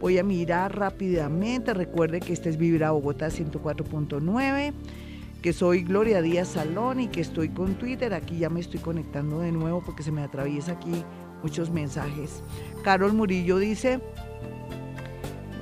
Voy a mirar rápidamente, recuerde que este es Vibra Bogotá 104.9 que soy Gloria Díaz Salón y que estoy con Twitter. Aquí ya me estoy conectando de nuevo porque se me atraviesa aquí muchos mensajes. Carol Murillo dice,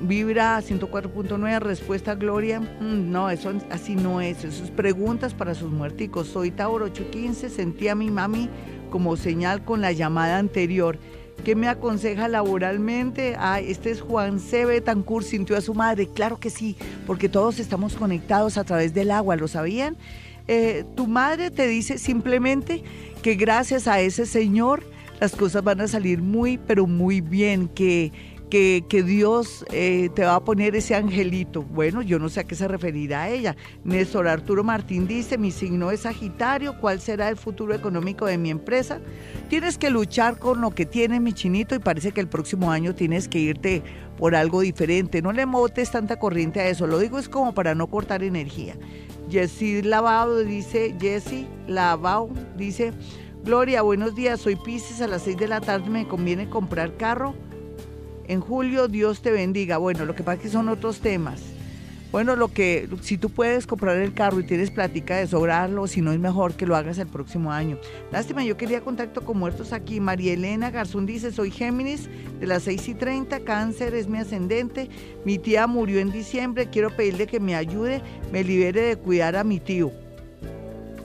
Vibra 104.9, respuesta Gloria. Mm, no, eso así no es. Eso es preguntas para sus muerticos. Soy Tauro 815, sentí a mi mami como señal con la llamada anterior. ¿Qué me aconseja laboralmente? Ah, este es Juan C. Betancourt, sintió a su madre. Claro que sí, porque todos estamos conectados a través del agua, ¿lo sabían? Eh, tu madre te dice simplemente que gracias a ese Señor las cosas van a salir muy, pero muy bien, que que, Dios eh, te va a poner ese angelito. Bueno, yo no sé a qué se referirá a ella. Néstor Arturo Martín dice, mi signo es Sagitario, ¿cuál será el futuro económico de mi empresa? Tienes que luchar con lo que tiene mi chinito y parece que el próximo año tienes que irte por algo diferente. No le motes tanta corriente a eso, lo digo es como para no cortar energía. Jessy Lavado dice, Jessy Lavao dice, Gloria, buenos días, soy Pisces, a las 6 de la tarde me conviene comprar carro en julio, Dios te bendiga. Bueno, lo que pasa es que son otros temas. Bueno, lo que, si tú puedes comprar el carro y tienes plática de sobrarlo, si no es mejor que lo hagas el próximo año. Lástima, yo quería contacto con muertos aquí. María Elena Garzón dice, soy Géminis de las 6 y 30, cáncer es mi ascendente, mi tía murió en diciembre, quiero pedirle que me ayude, me libere de cuidar a mi tío.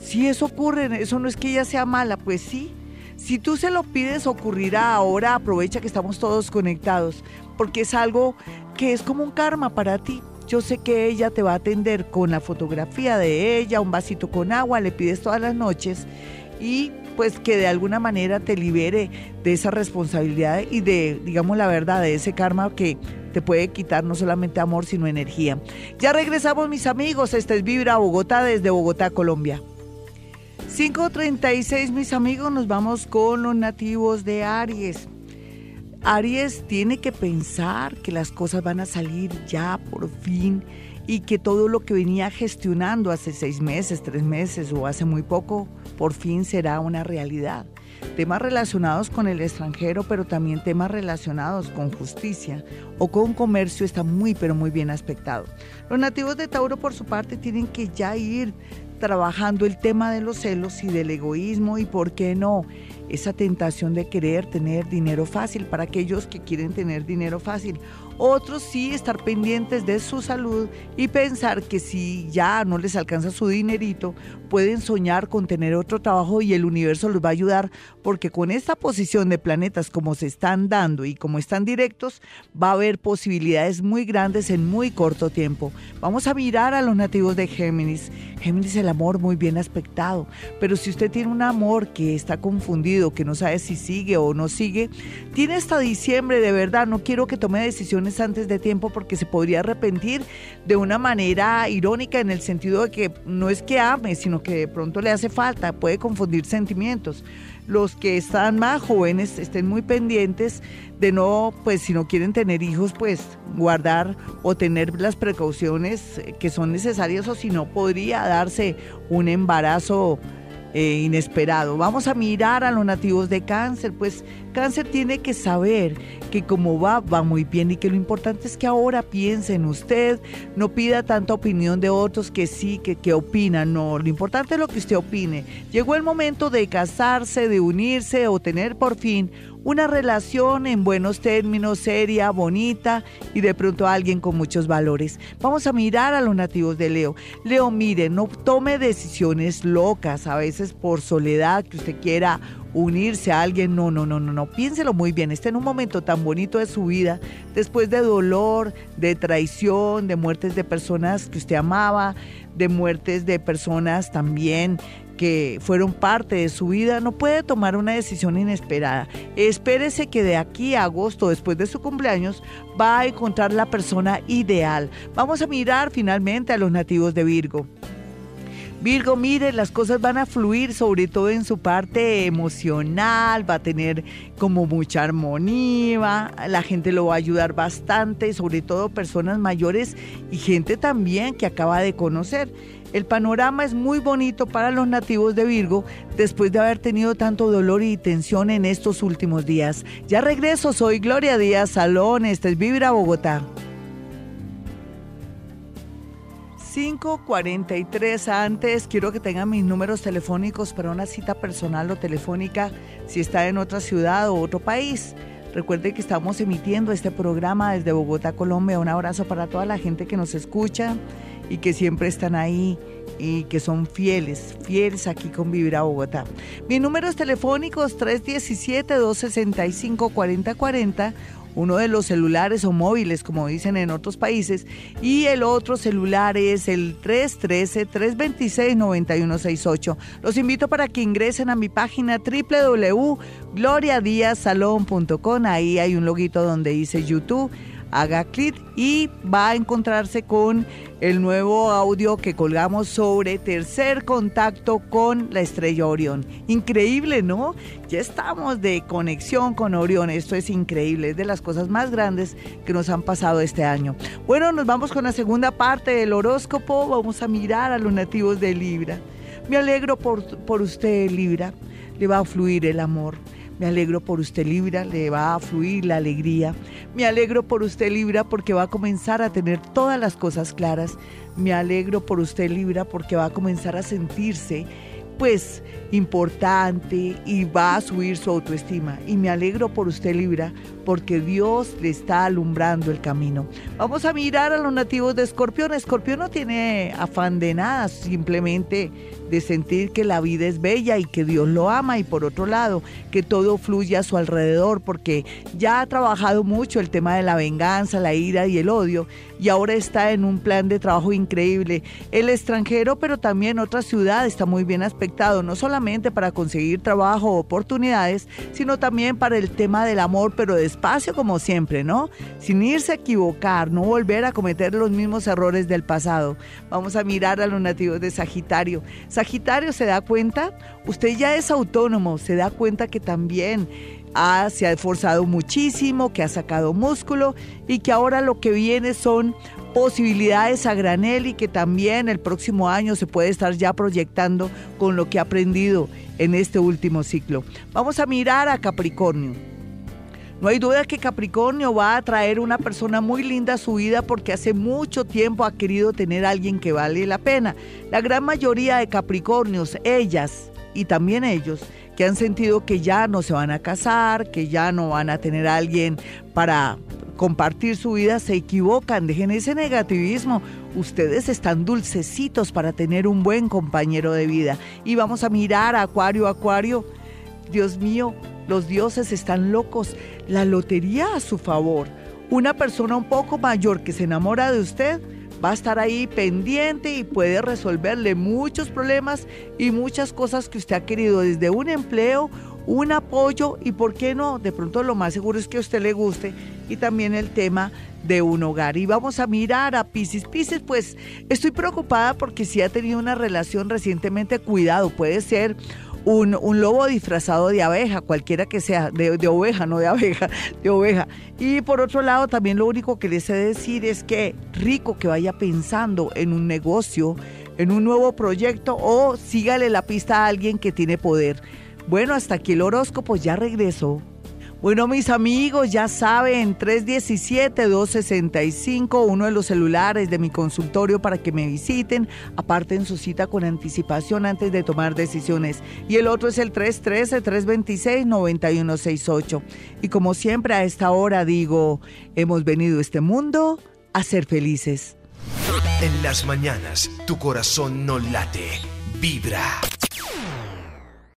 Si eso ocurre, eso no es que ella sea mala, pues sí, si tú se lo pides, ocurrirá ahora. Aprovecha que estamos todos conectados, porque es algo que es como un karma para ti. Yo sé que ella te va a atender con la fotografía de ella, un vasito con agua, le pides todas las noches y pues que de alguna manera te libere de esa responsabilidad y de, digamos la verdad, de ese karma que te puede quitar no solamente amor, sino energía. Ya regresamos mis amigos, este es Vibra Bogotá desde Bogotá, Colombia. 5.36 mis amigos, nos vamos con los nativos de Aries. Aries tiene que pensar que las cosas van a salir ya por fin y que todo lo que venía gestionando hace seis meses, tres meses o hace muy poco, por fin será una realidad. Temas relacionados con el extranjero, pero también temas relacionados con justicia o con comercio está muy, pero muy bien aspectado. Los nativos de Tauro, por su parte, tienen que ya ir trabajando el tema de los celos y del egoísmo y, ¿por qué no? Esa tentación de querer tener dinero fácil para aquellos que quieren tener dinero fácil otros sí estar pendientes de su salud y pensar que si ya no les alcanza su dinerito, pueden soñar con tener otro trabajo y el universo los va a ayudar porque con esta posición de planetas como se están dando y como están directos, va a haber posibilidades muy grandes en muy corto tiempo. Vamos a mirar a los nativos de Géminis. Géminis el amor muy bien aspectado, pero si usted tiene un amor que está confundido, que no sabe si sigue o no sigue, tiene hasta diciembre de verdad, no quiero que tome decisiones antes de tiempo porque se podría arrepentir de una manera irónica en el sentido de que no es que ame, sino que de pronto le hace falta, puede confundir sentimientos. Los que están más jóvenes estén muy pendientes de no, pues si no quieren tener hijos, pues guardar o tener las precauciones que son necesarias o si no podría darse un embarazo eh, inesperado. Vamos a mirar a los nativos de cáncer, pues cáncer tiene que saber que como va, va muy bien y que lo importante es que ahora piense en usted, no pida tanta opinión de otros que sí, que, que opinan, no, lo importante es lo que usted opine. Llegó el momento de casarse, de unirse o tener por fin una relación en buenos términos, seria, bonita y de pronto alguien con muchos valores. Vamos a mirar a los nativos de Leo. Leo, mire, no tome decisiones locas, a veces por soledad, que usted quiera unirse a alguien. No, no, no, no, no. Piénselo muy bien. Está en un momento tan bonito de su vida, después de dolor, de traición, de muertes de personas que usted amaba, de muertes de personas también que fueron parte de su vida, no puede tomar una decisión inesperada. Espérese que de aquí a agosto, después de su cumpleaños, va a encontrar la persona ideal. Vamos a mirar finalmente a los nativos de Virgo. Virgo, mire, las cosas van a fluir, sobre todo en su parte emocional, va a tener como mucha armonía, la gente lo va a ayudar bastante, sobre todo personas mayores y gente también que acaba de conocer. El panorama es muy bonito para los nativos de Virgo después de haber tenido tanto dolor y tensión en estos últimos días. Ya regreso, soy Gloria Díaz Salón, este es Vibra Bogotá. 543 antes, quiero que tengan mis números telefónicos para una cita personal o telefónica si está en otra ciudad o otro país. Recuerde que estamos emitiendo este programa desde Bogotá, Colombia. Un abrazo para toda la gente que nos escucha y que siempre están ahí y que son fieles, fieles aquí con Vivir a Bogotá. Mis números telefónicos 317-265-4040 uno de los celulares o móviles, como dicen en otros países, y el otro celular es el 313-326-9168. Los invito para que ingresen a mi página www.gloriadiasalon.com. Ahí hay un loguito donde dice YouTube haga clic y va a encontrarse con el nuevo audio que colgamos sobre tercer contacto con la estrella Orión. Increíble, ¿no? Ya estamos de conexión con Orión. Esto es increíble, es de las cosas más grandes que nos han pasado este año. Bueno, nos vamos con la segunda parte del horóscopo. Vamos a mirar a los nativos de Libra. Me alegro por, por usted, Libra. Le va a fluir el amor me alegro por usted Libra, le va a fluir la alegría. Me alegro por usted Libra porque va a comenzar a tener todas las cosas claras. Me alegro por usted Libra porque va a comenzar a sentirse pues importante y va a subir su autoestima. Y me alegro por usted Libra porque Dios le está alumbrando el camino. Vamos a mirar a los nativos de Escorpión. Escorpión no tiene afán de nada, simplemente de sentir que la vida es bella y que Dios lo ama y por otro lado que todo fluye a su alrededor porque ya ha trabajado mucho el tema de la venganza, la ira y el odio y ahora está en un plan de trabajo increíble. El extranjero pero también otra ciudad está muy bien aspectado, no solamente para conseguir trabajo o oportunidades, sino también para el tema del amor pero después despacio como siempre, ¿no? Sin irse a equivocar, no volver a cometer los mismos errores del pasado. Vamos a mirar a los nativos de Sagitario. Sagitario se da cuenta, usted ya es autónomo, se da cuenta que también se ha esforzado muchísimo, que ha sacado músculo y que ahora lo que viene son posibilidades a granel y que también el próximo año se puede estar ya proyectando con lo que ha aprendido en este último ciclo. Vamos a mirar a Capricornio. No hay duda que Capricornio va a traer una persona muy linda a su vida porque hace mucho tiempo ha querido tener alguien que vale la pena. La gran mayoría de Capricornios, ellas y también ellos, que han sentido que ya no se van a casar, que ya no van a tener alguien para compartir su vida, se equivocan, dejen ese negativismo. Ustedes están dulcecitos para tener un buen compañero de vida. Y vamos a mirar a Acuario, Acuario. Dios mío, los dioses están locos. La lotería a su favor. Una persona un poco mayor que se enamora de usted va a estar ahí pendiente y puede resolverle muchos problemas y muchas cosas que usted ha querido, desde un empleo, un apoyo y, ¿por qué no? De pronto lo más seguro es que a usted le guste y también el tema de un hogar. Y vamos a mirar a Pisces. Pisces, pues estoy preocupada porque si ha tenido una relación recientemente, cuidado, puede ser un, lobo disfrazado de abeja, cualquiera que sea, de, de, oveja, no de abeja, de oveja. Y por otro lado, también lo único que les sé decir es que rico que vaya pensando en un negocio, en un nuevo proyecto o sígale la pista a alguien que tiene poder. Bueno, hasta aquí el horóscopo ya regresó. Bueno, mis amigos, ya saben, 317-265, uno de los celulares de mi consultorio para que me visiten, aparten su cita con anticipación antes de tomar decisiones. Y el otro es el 313-326-9168. Y como siempre a esta hora digo, hemos venido a este mundo a ser felices. En las mañanas, tu corazón no late, vibra.